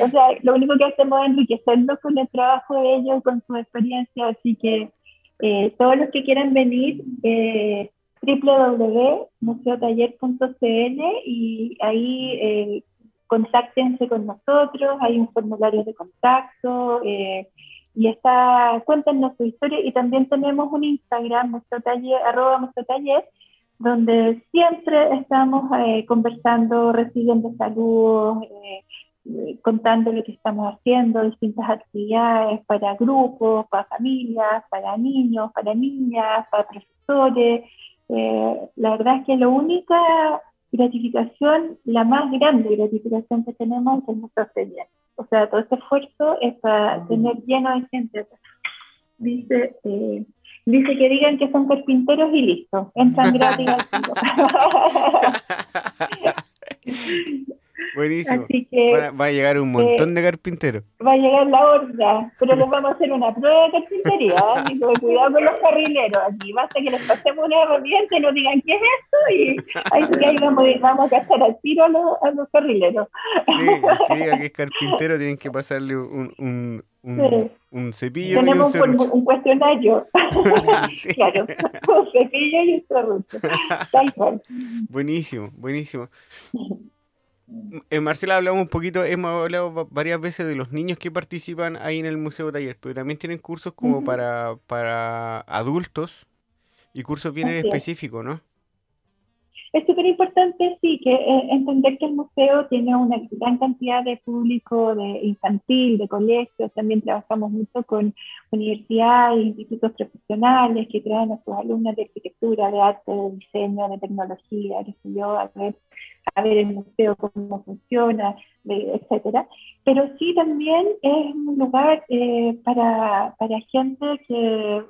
O sea, lo único que hacemos es enriquecernos con el trabajo de ellos, con su experiencia, así que eh, todos los que quieran venir, eh, www.museotaller.cl y ahí eh, contáctense con nosotros, hay un formulario de contacto eh, y está, cuéntenos su historia y también tenemos un Instagram, Museo arroba donde siempre estamos eh, conversando, recibiendo saludos, contando lo que estamos haciendo, distintas actividades para grupos, para familias, para niños, para niñas, para profesores, eh, la verdad es que la única gratificación, la más grande gratificación que tenemos es nuestro taller. O sea, todo este esfuerzo es para tener lleno de gente. Dice, eh, dice que digan que son carpinteros y listo, entran gratis al Buenísimo. va, a llegar un montón eh, de carpinteros. Va a llegar la horda, pero les vamos a hacer una prueba de carpintería. ¿eh? Cuidado con los carrileros aquí. Basta que les pasemos una herramienta y nos digan qué es esto y ahí, vamos, vamos, a cazar al tiro a los, a los carrileros. Sí, que diga que es carpintero tienen que pasarle un, un, un, un cepillo Tenemos y un, un, cuestionario. claro, un cepillo y un serrucho. Tal cual. Buenísimo, buenísimo. En Marcela hablamos un poquito, hemos hablado varias veces de los niños que participan ahí en el Museo Taller, pero también tienen cursos como para, para adultos y cursos bien específicos, ¿no? Es súper importante, sí, que eh, entender que el museo tiene una gran cantidad de público de infantil, de colegios, también trabajamos mucho con universidades, institutos profesionales que traen a sus alumnos de arquitectura, de arte, de diseño, de tecnología, qué sé yo, a ver a ver el museo cómo funciona, etcétera. Pero sí también es un lugar eh, para, para gente que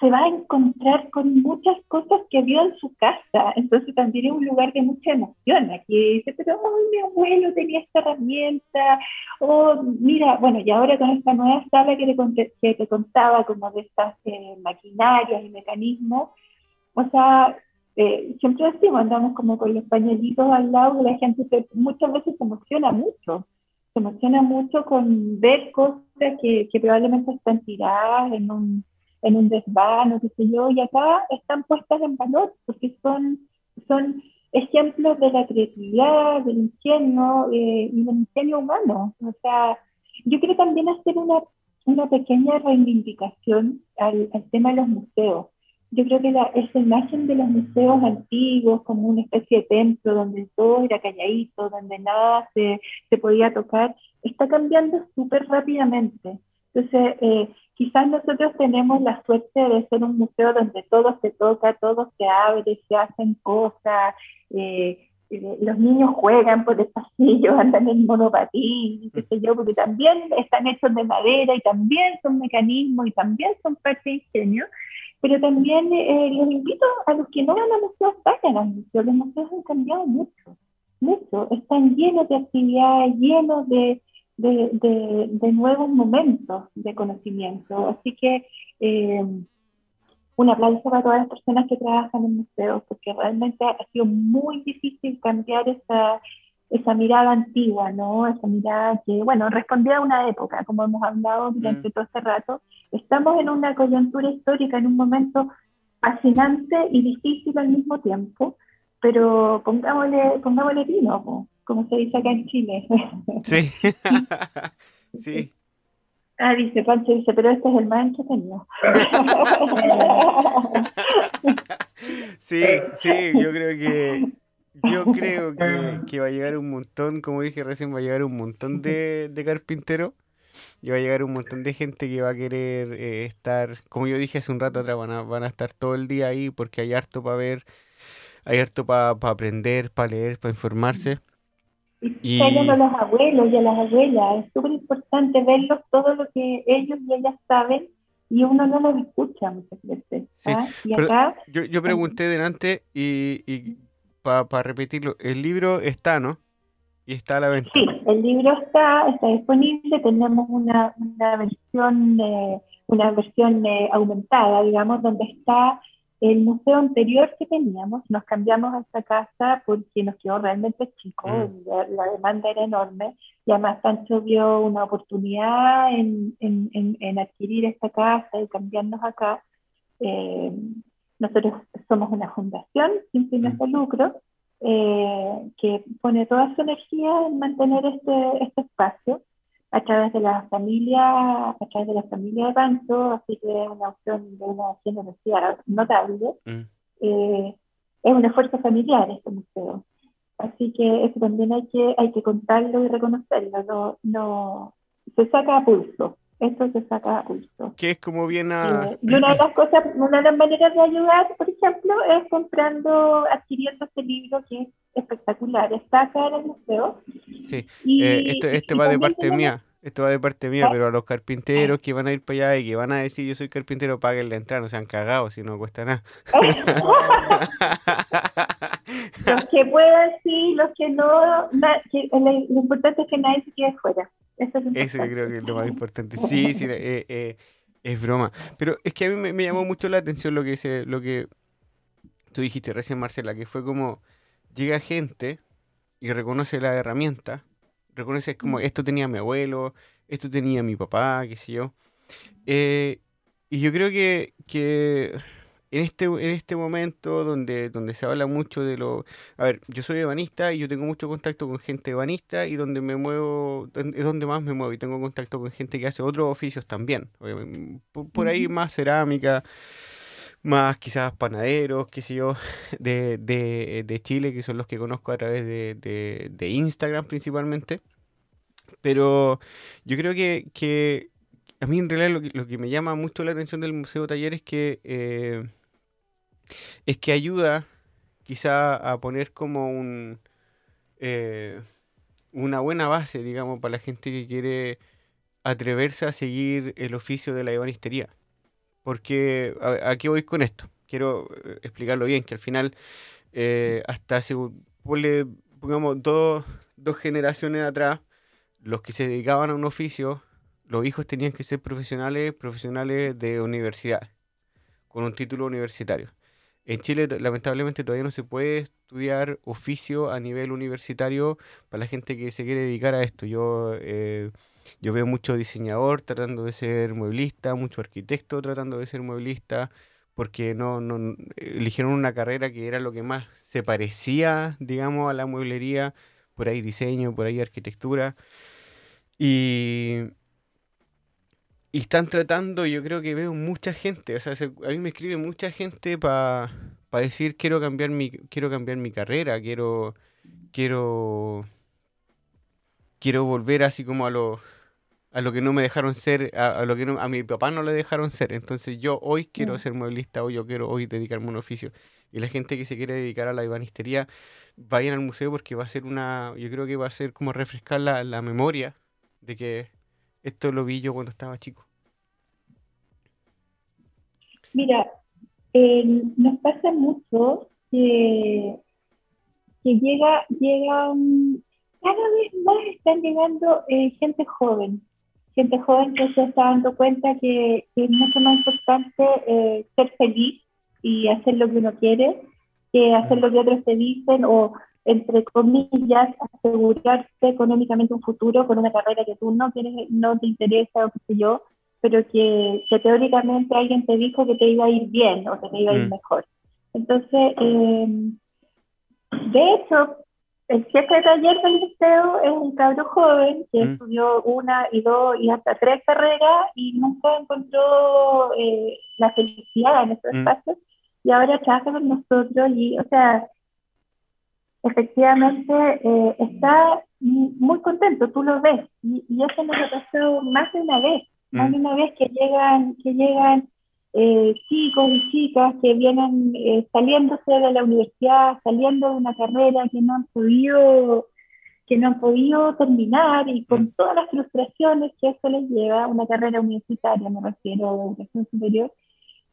se va a encontrar con muchas cosas que vio en su casa. Entonces también es un lugar de mucha emoción. Aquí dice, pero mi abuelo tenía esta herramienta. O mira, bueno, y ahora con esta nueva sala que te, que te contaba, como de estas eh, maquinarias y mecanismos, o sea, eh, siempre decimos, andamos como con los pañuelitos al lado, la gente muchas veces se emociona mucho, se emociona mucho con ver cosas que, probablemente están tiradas en un, en un desván o qué sé yo, y acá están puestas en valor porque son, son ejemplos de la creatividad, del ingenio eh, y del ingenio humano. O sea, yo quiero también hacer una, una pequeña reivindicación al tema de los museos yo creo que la, esa imagen de los museos antiguos como una especie de templo donde todo era calladito, donde nada se, se podía tocar, está cambiando súper rápidamente. Entonces, eh, quizás nosotros tenemos la suerte de ser un museo donde todo se toca, todo se abre, se hacen cosas, eh, eh, los niños juegan por el pasillo, andan en monopatín, qué sé yo, porque también están hechos de madera y también son mecanismos y también son parte de ingenio. Pero también eh, los invito a los que no van a museos, vayan a museos. Los museos han cambiado mucho, mucho. Están llenos de actividades, llenos de, de, de, nuevos momentos de conocimiento. Así que eh, un aplauso para todas las personas que trabajan en museos, porque realmente ha sido muy difícil cambiar esa, esa mirada antigua, ¿no? Esa mirada que, bueno, respondía a una época, como hemos hablado durante mm. todo este rato. Estamos en una coyuntura histórica, en un momento fascinante y difícil al mismo tiempo, pero pongámosle, pongámosle vino, como se dice acá en Chile. Sí, sí. Ah, dice Pancho, dice, pero este es el más entretenido. sí, sí, yo creo que yo creo que, va a llegar un montón, como dije recién, va a llegar un montón de, de carpinteros y va a llegar un montón de gente que va a querer eh, estar, como yo dije hace un rato atrás, van a, van a estar todo el día ahí porque hay harto para ver, hay harto para aprender, para leer, para informarse. Y a los abuelos y a las abuelas. Es súper importante verlos todo lo que ellos y ellas saben y uno no los escucha muchas veces. ¿ah? Y acá, yo, yo pregunté delante y, y para repetirlo, el libro está, ¿no? Y está a la venta. Sí, el libro está, está disponible. Tenemos una, una versión, eh, una versión eh, aumentada, digamos, donde está el museo anterior que teníamos, nos cambiamos a esta casa porque nos quedó realmente chico, mm. la, demanda era enorme y además Sancho vio una oportunidad en, en, en, adquirir esta casa y cambiarnos acá. Eh, nosotros somos una fundación sin fines de mm. lucro eh, que pone toda su energía en mantener este, este espacio a través de la familia, a través de la familia de Pancho, así que es una opción de una generosidad notable. Mm. Eh, es un esfuerzo familiar este museo. Así que eso también hay que, hay que contarlo y reconocerlo. No, no, se saca a pulso. Esto se saca a pulso. Que es como bien a... Eh, y una de las cosas, una de las maneras de ayudar, por ejemplo, es comprando, adquiriendo este libro que es espectacular. Está acá en el museo. Sí, eh, esto, este va de parte mía. Esto va de parte mía, ¿Ah? pero a los carpinteros que van a ir para allá y que van a decir yo soy carpintero, paguen la entrada, no sean cagados si no cuesta nada. los que puedan, sí, los que no, lo importante es que nadie se quede fuera. Eso, es yo creo que es lo más importante. Sí, sí, eh, eh, es broma. Pero es que a mí me, me, llamó mucho la atención lo que, dice, lo que tú dijiste recién, Marcela, que fue como llega gente y reconoce la herramienta, reconoce como esto tenía mi abuelo, esto tenía mi papá, qué sé yo. Eh, y yo creo que, que en este, en este momento donde, donde se habla mucho de lo... A ver, yo soy ebanista y yo tengo mucho contacto con gente ebanista y donde me muevo, es donde más me muevo y tengo contacto con gente que hace otros oficios también. Por, ahí más cerámica, más quizás panaderos, qué sé yo, de, de, de Chile, que son los que conozco a través de, de, Instagram principalmente. Pero yo creo que, que a mí en realidad lo que, lo que, me llama mucho la atención del Museo Taller es que, eh, es que ayuda quizá a poner como un, eh, una buena base, digamos, para la gente que quiere atreverse a seguir el oficio de la ebanistería. Porque, a, qué voy con esto? Quiero eh, explicarlo bien, que al final, eh, hasta hace, pongamos, dos, dos generaciones atrás, los que se dedicaban a un oficio, los hijos tenían que ser profesionales, profesionales de universidad, con un título universitario. En Chile, lamentablemente, todavía no se puede estudiar oficio a nivel universitario para la gente que se quiere dedicar a esto. Yo eh, yo veo mucho diseñador tratando de ser mueblista, mucho arquitecto tratando de ser mueblista, porque no, no eligieron una carrera que era lo que más se parecía, digamos, a la mueblería, por ahí diseño, por ahí arquitectura. Y, y están tratando, yo creo que veo mucha gente, o sea, a mí me escribe mucha gente para decir quiero cambiar mi quiero cambiar mi carrera, quiero quiero quiero volver así como a los a lo que no me dejaron ser, a, lo que a mi papá no le dejaron ser. Entonces yo hoy quiero mm. ser mueblista, hoy yo quiero hoy dedicarme a un oficio. Y la gente que se quiere dedicar a la ibanistería, vayan al museo porque va a ser una, yo creo que va a ser como refrescar la, la memoria de que esto lo vi yo cuando estaba chico. Mira, eh, nos pasa mucho que, que llega, llegan, cada vez más están llegando eh, gente joven gente joven que se está dando cuenta que, es mucho más importante eh, ser feliz y hacer lo que uno quiere que hacer lo que otros te dicen o, entre comillas, asegurarse económicamente un futuro con una carrera que tú no quieres, no te interesa o qué sé yo, pero que, teóricamente alguien te dijo que te iba a ir bien o que te iba a ir mm. mejor. Entonces, eh, de hecho, el jefe de taller del liceo es un cabro joven que mm. estudió una y dos y hasta tres carreras y nunca encontró eh, la felicidad en esos mm. espacios y ahora trabaja con nosotros y, o sea, efectivamente eh, está muy contento, tú lo ves y, eso nos ha pasado más de una vez, más de mm. una vez que llegan, que llegan eh, chicos y chicas que vienen eh, saliéndose de la universidad, saliendo de una carrera que no han podido que no han podido terminar y con mm. todas las frustraciones que eso les lleva, una carrera universitaria, me refiero a educación superior,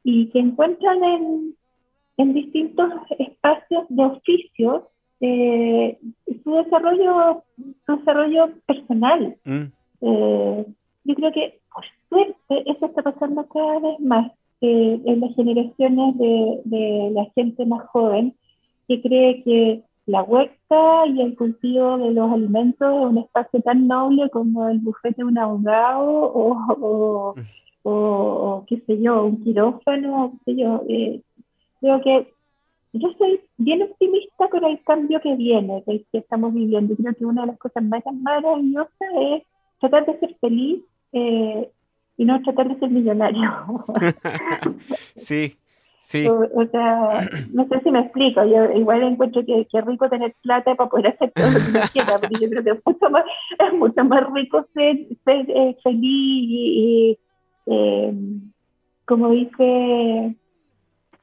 y que encuentran en, en distintos espacios de oficios eh, su desarrollo su desarrollo personal. Mm. yo creo que por suerte eso está pasando cada vez más eh, en las generaciones de, de, la gente más joven que cree que la huerta y el cultivo de los alimentos es un espacio tan noble como el bufete de un abogado o, o, qué sé yo, un quirófano, qué sé yo. Eh, creo que yo soy bien optimista con el cambio que viene, que, que estamos viviendo. Creo que una de las cosas más maravillosas es tratar de ser feliz eh, y no tratar de ser millonario. sí, sí. O, sea, no sé si me explico, yo igual encuentro que, es rico tener plata para poder hacer todo lo que uno quiera, pero yo creo que es mucho más, es mucho más rico ser, ser eh, feliz y, eh, como dice,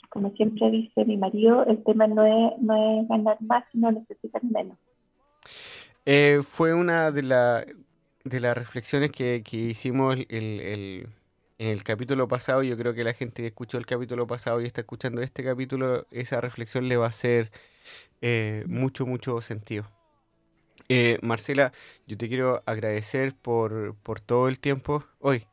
como siempre dice mi marido, el tema no es, no es ganar más, sino necesitar menos. Eh, fue una de las de las reflexiones que, hicimos el, en el capítulo pasado, yo creo que la gente que escuchó el capítulo pasado y está escuchando este capítulo, esa reflexión le va a hacer eh, mucho, mucho sentido. Eh, Marcela, yo te quiero agradecer por, por todo el tiempo. Hoy,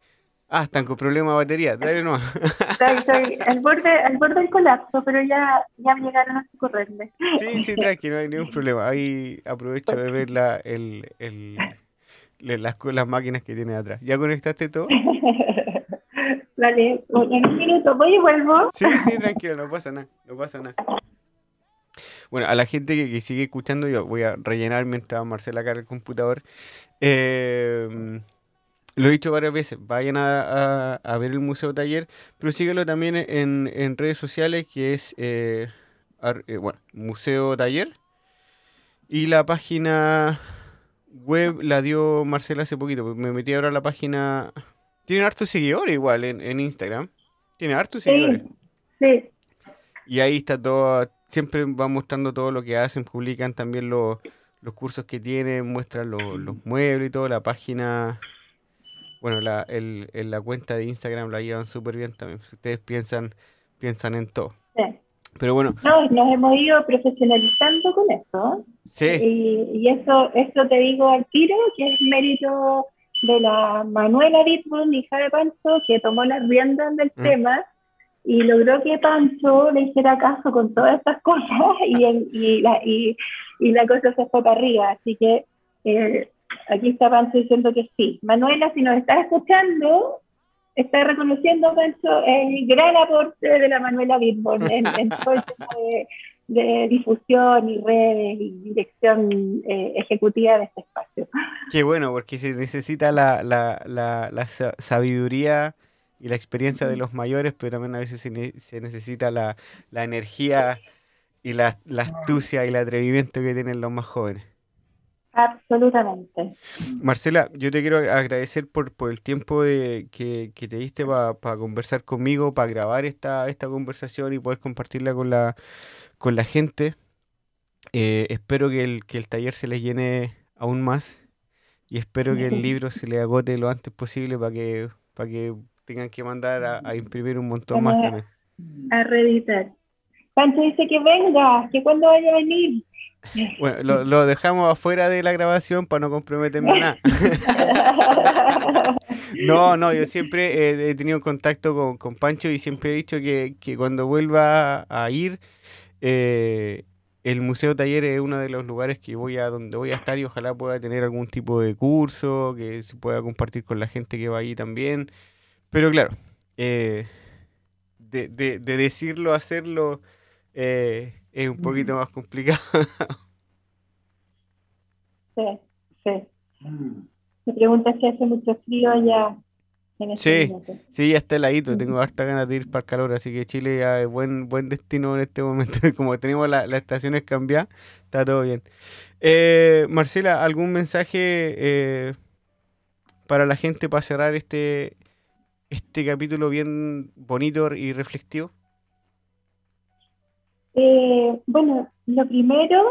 ah, están con problema de batería, dale no. Estoy, al, borde, al borde del colapso, pero ya, ya me llegaron a socorrerme. Sí, sí, tranquilo, no hay ningún problema. Ahí aprovecho de ver la, el, el las, las máquinas que tiene atrás. ¿Ya conectaste todo? Vale, en un minuto voy y vuelvo. Sí, sí, tranquilo, no pasa nada, no pasa nada. Bueno, a la gente que, sigue escuchando, yo voy a rellenar mientras Marcela carga el computador. Eh, lo he dicho varias veces, vayan a, ver el Museo Taller, pero síguelo también en, en redes sociales, que es, eh, eh, bueno, Museo Taller. Y la página web la dio Marcela hace poquito. Pues, me metí ahora a la página. Tiene hartos seguidores igual en, Instagram. Tiene hartos seguidores. Sí. Y ahí está todo. Siempre va mostrando todo lo que hacen. Publican también los, cursos que tienen. Muestran los muebles y todo. La página. Bueno, la, el, la cuenta de Instagram la llevan súper bien también. Ustedes piensan, piensan en todo. Sí. Pero bueno. No, nos hemos ido profesionalizando con eso. Sí. Y, eso, eso te digo al tiro, que es mérito de la Manuela Bitburn, hija de Pancho, que tomó las riendas del mm. tema y logró que Pancho le hiciera caso con todas estas cosas y, y, la, y, la cosa se fue para arriba. Así que eh, aquí está Pancho diciendo que sí. Manuela, si nos estás escuchando, está reconociendo, Pancho, el gran aporte de la Manuela Bitborn en, todo el tema de, difusión y redes y dirección eh, ejecutiva de este espacio. Qué bueno, porque se necesita la, la, la, sabiduría y la experiencia de los mayores, pero también a veces se, necesita la, energía y la, astucia y el atrevimiento que tienen los más jóvenes. Absolutamente. Marcela, yo te quiero agradecer por, por el tiempo de, que, que te diste para conversar conmigo, para grabar esta, esta conversación y poder compartirla con la, con la gente. Eh, espero que el, que el taller se les llene aún más y espero que el libro se le agote lo antes posible para que, para que tengan que mandar a, a imprimir un montón más también. A reeditar. Pancho dice que venga, que cuando vaya a venir. Bueno, lo, dejamos afuera de la grabación para no comprometerme nada. no, no, yo siempre he, tenido contacto con, con, Pancho y siempre he dicho que, que cuando vuelva a ir, eh, el Museo Taller es uno de los lugares que voy a donde voy a estar y ojalá pueda tener algún tipo de curso que se pueda compartir con la gente que va allí también. Pero claro, eh, de, de, de, decirlo hacerlo eh, es un poquito más complicado. sí, sí. Me pregunta si hace mucho frío allá. Este sí, sí, ya está heladito, tengo harta ganas de ir para el calor, así que Chile ya es buen, buen destino en este momento. Como tenemos las la estaciones cambiadas, está todo bien. Eh, Marcela, ¿algún mensaje eh, para la gente para cerrar este, este capítulo bien bonito y reflectivo? Eh, bueno, lo primero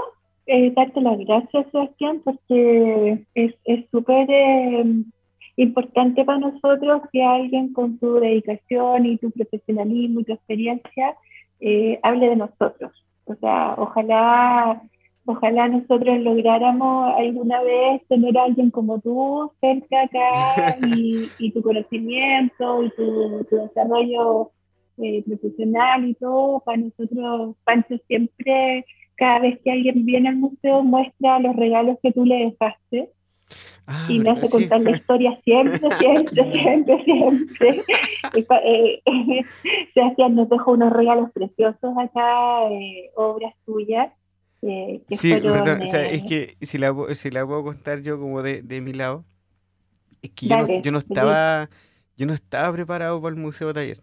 es darte las gracias, Sebastián, porque es súper es importante para nosotros que alguien con tu dedicación y tu profesionalismo y tu experiencia eh, hable de nosotros. O sea, ojalá, ojalá nosotros lográramos alguna vez tener a alguien como tú cerca acá y, y tu conocimiento y tu, tu desarrollo eh, profesional y todo. Para nosotros, Pancho siempre, cada vez que alguien viene al museo, muestra los regalos que tú le dejaste. Ah, y me hace contar la historia siempre, siempre, siempre, siempre. eh, Sebastián nos dejó unos regalos preciosos acá, eh, obras tuyas. Eh, que sí, perdón, o sea, es que si la, si la puedo contar yo como de, de mi lado, es que yo, no, yo no estaba yo no estaba preparado para el museo taller.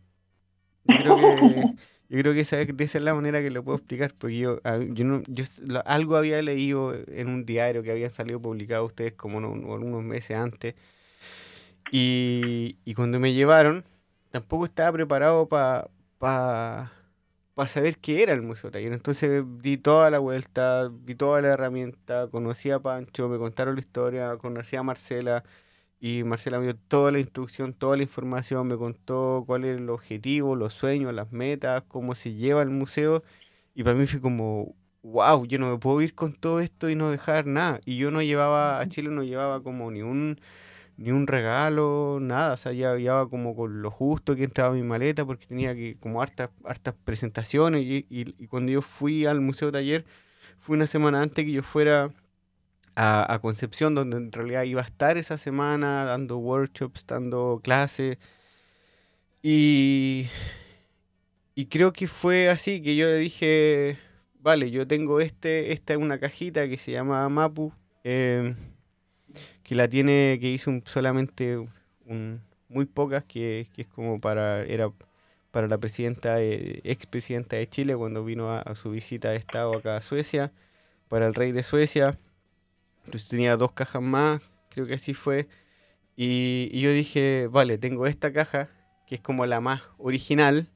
Yo creo que Yo creo que esa, de esa es la manera que lo puedo explicar, porque yo, yo, no, yo algo había leído en un diario que habían salido publicado ustedes como unos meses antes, y, y, cuando me llevaron, tampoco estaba preparado para pa, pa saber qué era el Museo Taller. Entonces di toda la vuelta, vi toda la herramienta, conocí a Pancho, me contaron la historia, conocí a Marcela, y Marcela me dio toda la instrucción, toda la información, me contó cuál era el objetivo, los sueños, las metas, cómo se lleva el museo. Y para mí fue como, wow, yo no me puedo ir con todo esto y no dejar nada. Y yo no llevaba, a Chile no llevaba como ni un, ni un regalo, nada. O sea, ya llevaba como con lo justo que entraba mi maleta porque tenía que, como hartas, hartas presentaciones. Y, y, y cuando yo fui al museo taller, fue una semana antes que yo fuera a, Concepción, donde en realidad iba a estar esa semana dando workshops, dando clases. Y, y creo que fue así que yo le dije, vale, yo tengo este, esta es una cajita que se llama Mapu, em, que la tiene, que hizo solamente un, muy pocas, que, que, es como para, era para la presidenta, expresidenta de Chile cuando vino a, a, su visita de Estado acá a Suecia, para el rey de Suecia, entonces tenía dos cajas más, creo que así fue. Y, yo dije, vale, tengo esta caja, que es como la más original,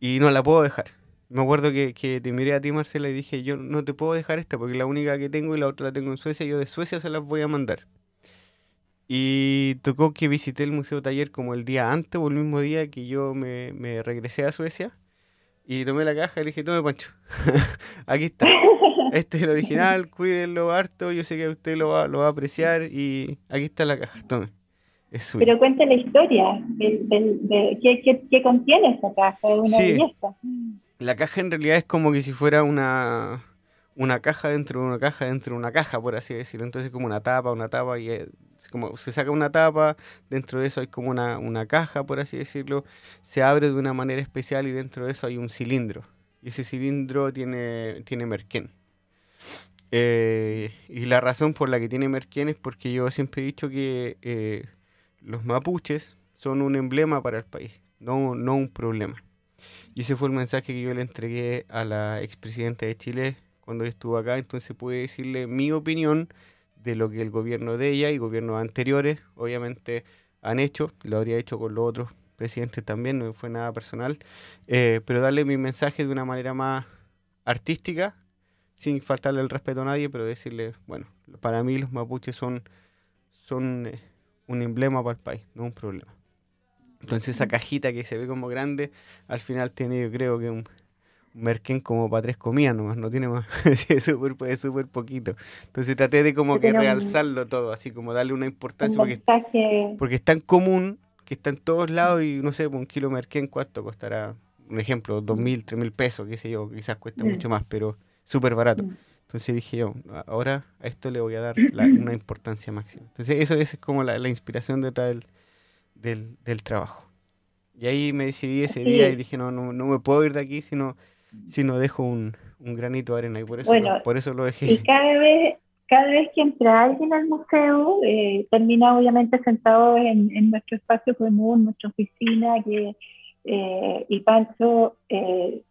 y no la puedo dejar. Me acuerdo que, que te miré a ti, Marcela, y dije, yo no te puedo dejar esta, porque la única que tengo y la otra la tengo en Suecia, yo de Suecia se las voy a mandar. Y tocó que visité el Museo Taller como el día antes o el mismo día que yo me, me regresé a Suecia. Y tomé la caja y le dije, tome Pancho, aquí está. Este es el original, cuídenlo harto, yo sé que usted lo va, lo va a apreciar y aquí está la caja, tome. Es suyo. Pero cuente la historia, del, de, ¿qué, qué, qué, contiene esa caja? Es una sí. belleza. La caja en realidad es como que si fuera una, una caja dentro de una caja dentro de una caja, por así decirlo. Entonces como una tapa, una tapa y es como se saca una tapa, dentro de eso hay como una, una caja, por así decirlo, se abre de una manera especial y dentro de eso hay un cilindro. Y ese cilindro tiene, tiene merquén. Eh, y la razón por la que tiene merquén es porque yo siempre he dicho que eh, los mapuches son un emblema para el país, no, no un problema. Y ese fue el mensaje que yo le entregué a la expresidenta de Chile cuando estuvo acá, entonces pude decirle mi opinión de lo que el gobierno de ella y gobiernos anteriores, obviamente, han hecho. Lo habría hecho con los otros presidentes también, no fue nada personal. Eh, pero darle mi mensaje de una manera más artística, sin faltarle el respeto a nadie, pero decirle, bueno, para mí los mapuches son, son eh, un emblema para el país, no un problema. Entonces esa cajita que se ve como grande, al final tiene yo creo que un, merquén como para tres comidas nomás, no tiene más, es súper super poquito. Entonces traté de como que realzarlo todo, así como darle una importancia, porque, porque, es tan común que está en todos lados y no sé, un kilo merquén, ¿cuánto costará? Un ejemplo, dos mil, tres mil pesos, qué sé yo, quizás cuesta mm. mucho más, pero súper barato. Mm. Entonces dije yo, ahora a esto le voy a dar una importancia máxima. Entonces eso, es como la, inspiración detrás del, del, del, trabajo. Y ahí me decidí ese día y dije, no, no, no me puedo ir de aquí si no, si no dejo un, un granito de arena y por eso, por eso lo dejé. Y cada vez, cada vez que entra alguien al museo, eh, termina obviamente sentado en, en, nuestro espacio común, nuestra oficina, que, eh, y Pancho eh,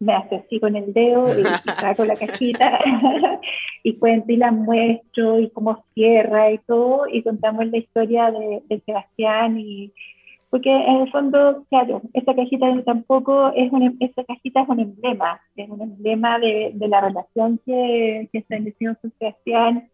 me hace así con el dedo y, saco la cajita y cuento y la muestro y cómo cierra y todo, y contamos la historia de, de Sebastián y porque en el fondo, claro, esta cajita tampoco es un, esta cajita es un emblema, es un emblema de, de la relación que, que estableció con Sebastián.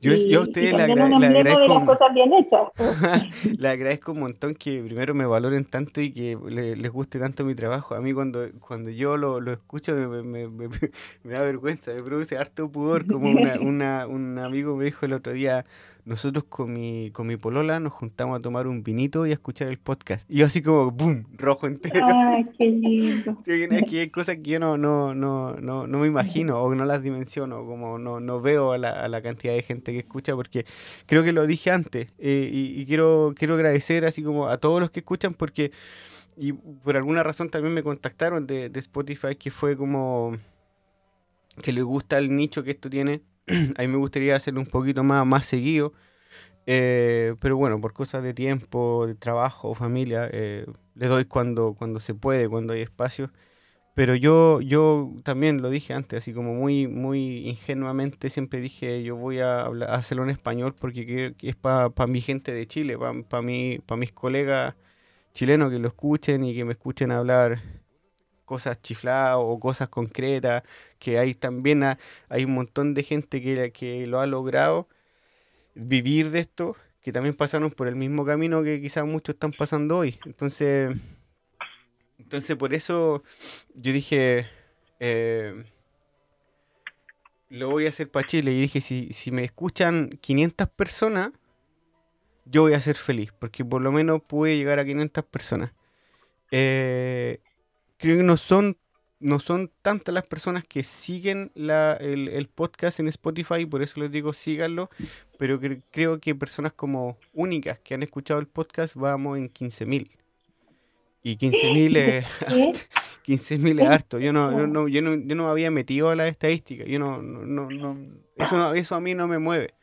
Yo, yo a ustedes le, agradezco. Le agradezco un montón que primero me valoren tanto y que les guste tanto mi trabajo. A mí, cuando, cuando yo lo, lo escucho, me, me, me, me, da vergüenza, me produce harto pudor. Como una, una, un amigo me dijo el otro día, nosotros con mi, con mi polola nos juntamos a tomar un vinito y a escuchar el podcast. Y yo así como, ¡boom! Rojo entero. ¡Ay, qué lindo! que hay cosas que yo no, no, no, no, no me imagino o no las dimensiono, como no, no veo a la, a la cantidad de gente que escucha, porque creo que lo dije antes eh, y, quiero, quiero agradecer así como a todos los que escuchan porque... Y por alguna razón también me contactaron de, de Spotify que fue como que le gusta el nicho que esto tiene a mí me gustaría hacerlo un poquito más, más seguido. Eh, pero bueno, por cosas de tiempo, de trabajo, familia, eh, le doy cuando, cuando se puede, cuando hay espacio. Pero yo, yo también lo dije antes, así como muy, muy ingenuamente siempre dije, yo voy a, hacerlo en español porque es para mi gente de Chile, para pa mis colegas chilenos que lo escuchen y que me escuchen hablar cosas chifladas o cosas concretas, que hay también hay un montón de gente que, que lo ha logrado vivir de esto, que también pasaron por el mismo camino que quizás muchos están pasando hoy. Entonces, entonces por eso yo dije, eh, lo voy a hacer para Chile. Y dije, si, si me escuchan 500 personas, yo voy a ser feliz, porque por lo menos pude llegar a 500 personas. Eh, creo que no son, no son tantas las personas que siguen la, el, podcast en Spotify, por eso les digo síganlo, pero creo que personas como únicas que han escuchado el podcast vamos en 15.000. Y 15.000 es, 15 es harto. Yo no, yo no, yo no, yo no había metido a la estadística. Yo no, no, no, eso, eso a mí no me mueve.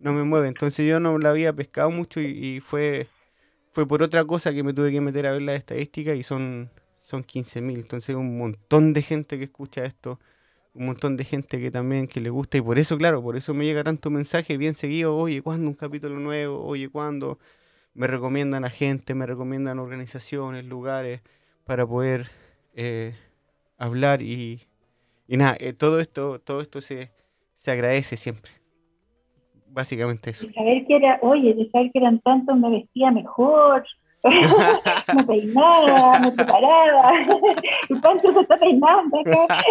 No me mueve. Entonces yo no la había pescado mucho y, y fue, fue por otra cosa que me tuve que meter a ver la estadística y son son 15.000. Entonces un montón de gente que escucha esto, un montón de gente que también que le gusta y por eso, claro, por eso me llega tanto mensaje bien seguido, oye, ¿cuándo un capítulo nuevo? Oye, ¿cuándo? Me recomiendan a gente, me recomiendan organizaciones, lugares para poder eh, hablar y, nada, eh, todo esto, todo esto se, se agradece siempre. Básicamente eso. saber que era, oye, de saber que eran tantos me vestía mejor, me peinaba, me preparaba. ¿Y cuánto se está peinando acá?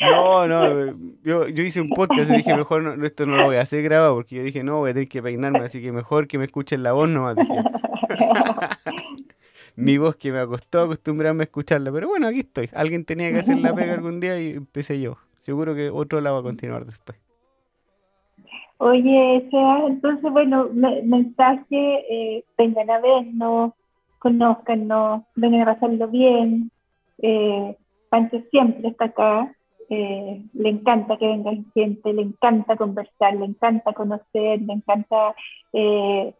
no, no, yo, yo hice un podcast y dije, mejor no, esto no lo voy a hacer grabado porque yo dije, no, voy a tener que peinarme, así que mejor que me escuchen la voz nomás. Mi voz que me costó acostumbrarme a escucharla, pero bueno, aquí estoy. Alguien tenía que hacer la pega algún día y empecé yo. Seguro que otro la va a continuar después. Oye, sea, entonces, bueno, mensaje, eh, vengan a vernos, conózcanos, vengan a pasarlo bien. Eh, Pancho siempre está acá, eh, le encanta que venga gente, le encanta conversar, le encanta conocer, le encanta eh,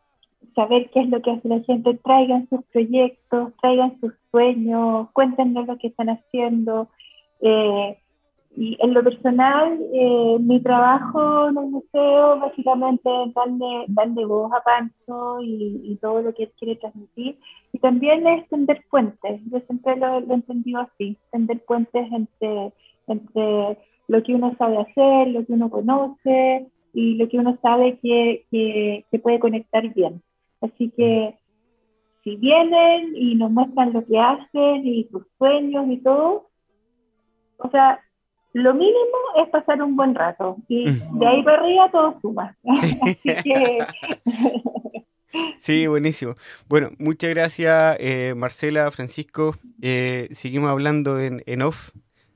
saber qué es lo que hace la gente. Traigan sus proyectos, traigan sus sueños, cuéntenos lo que están haciendo. Y en lo personal, eh, mi trabajo en el museo básicamente es darle, darle voz a Pancho y, todo lo que él quiere transmitir. Y también es tender puentes. Yo siempre lo, lo he entendido así, tender puentes entre, entre lo que uno sabe hacer, lo que uno conoce y lo que uno sabe que, que, puede conectar bien. Así que si vienen y nos muestran lo que hacen y sus sueños y todo, o sea, lo mínimo es pasar un buen rato y de ahí para arriba todo suma. Sí. buenísimo. Bueno, muchas gracias eh, Marcela, Francisco. Eh, seguimos hablando en, en off.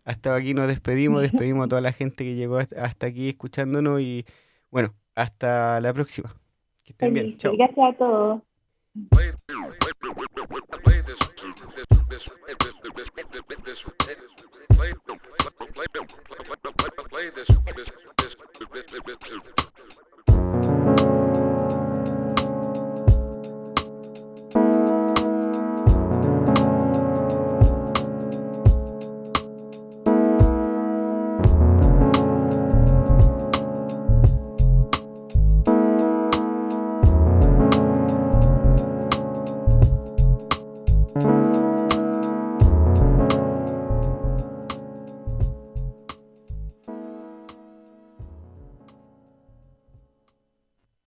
Hasta aquí nos despedimos, despedimos a toda la gente que llegó hasta aquí escuchándonos y bueno, hasta la próxima. Que estén bien. Chao. Gracias a todos. play this this this this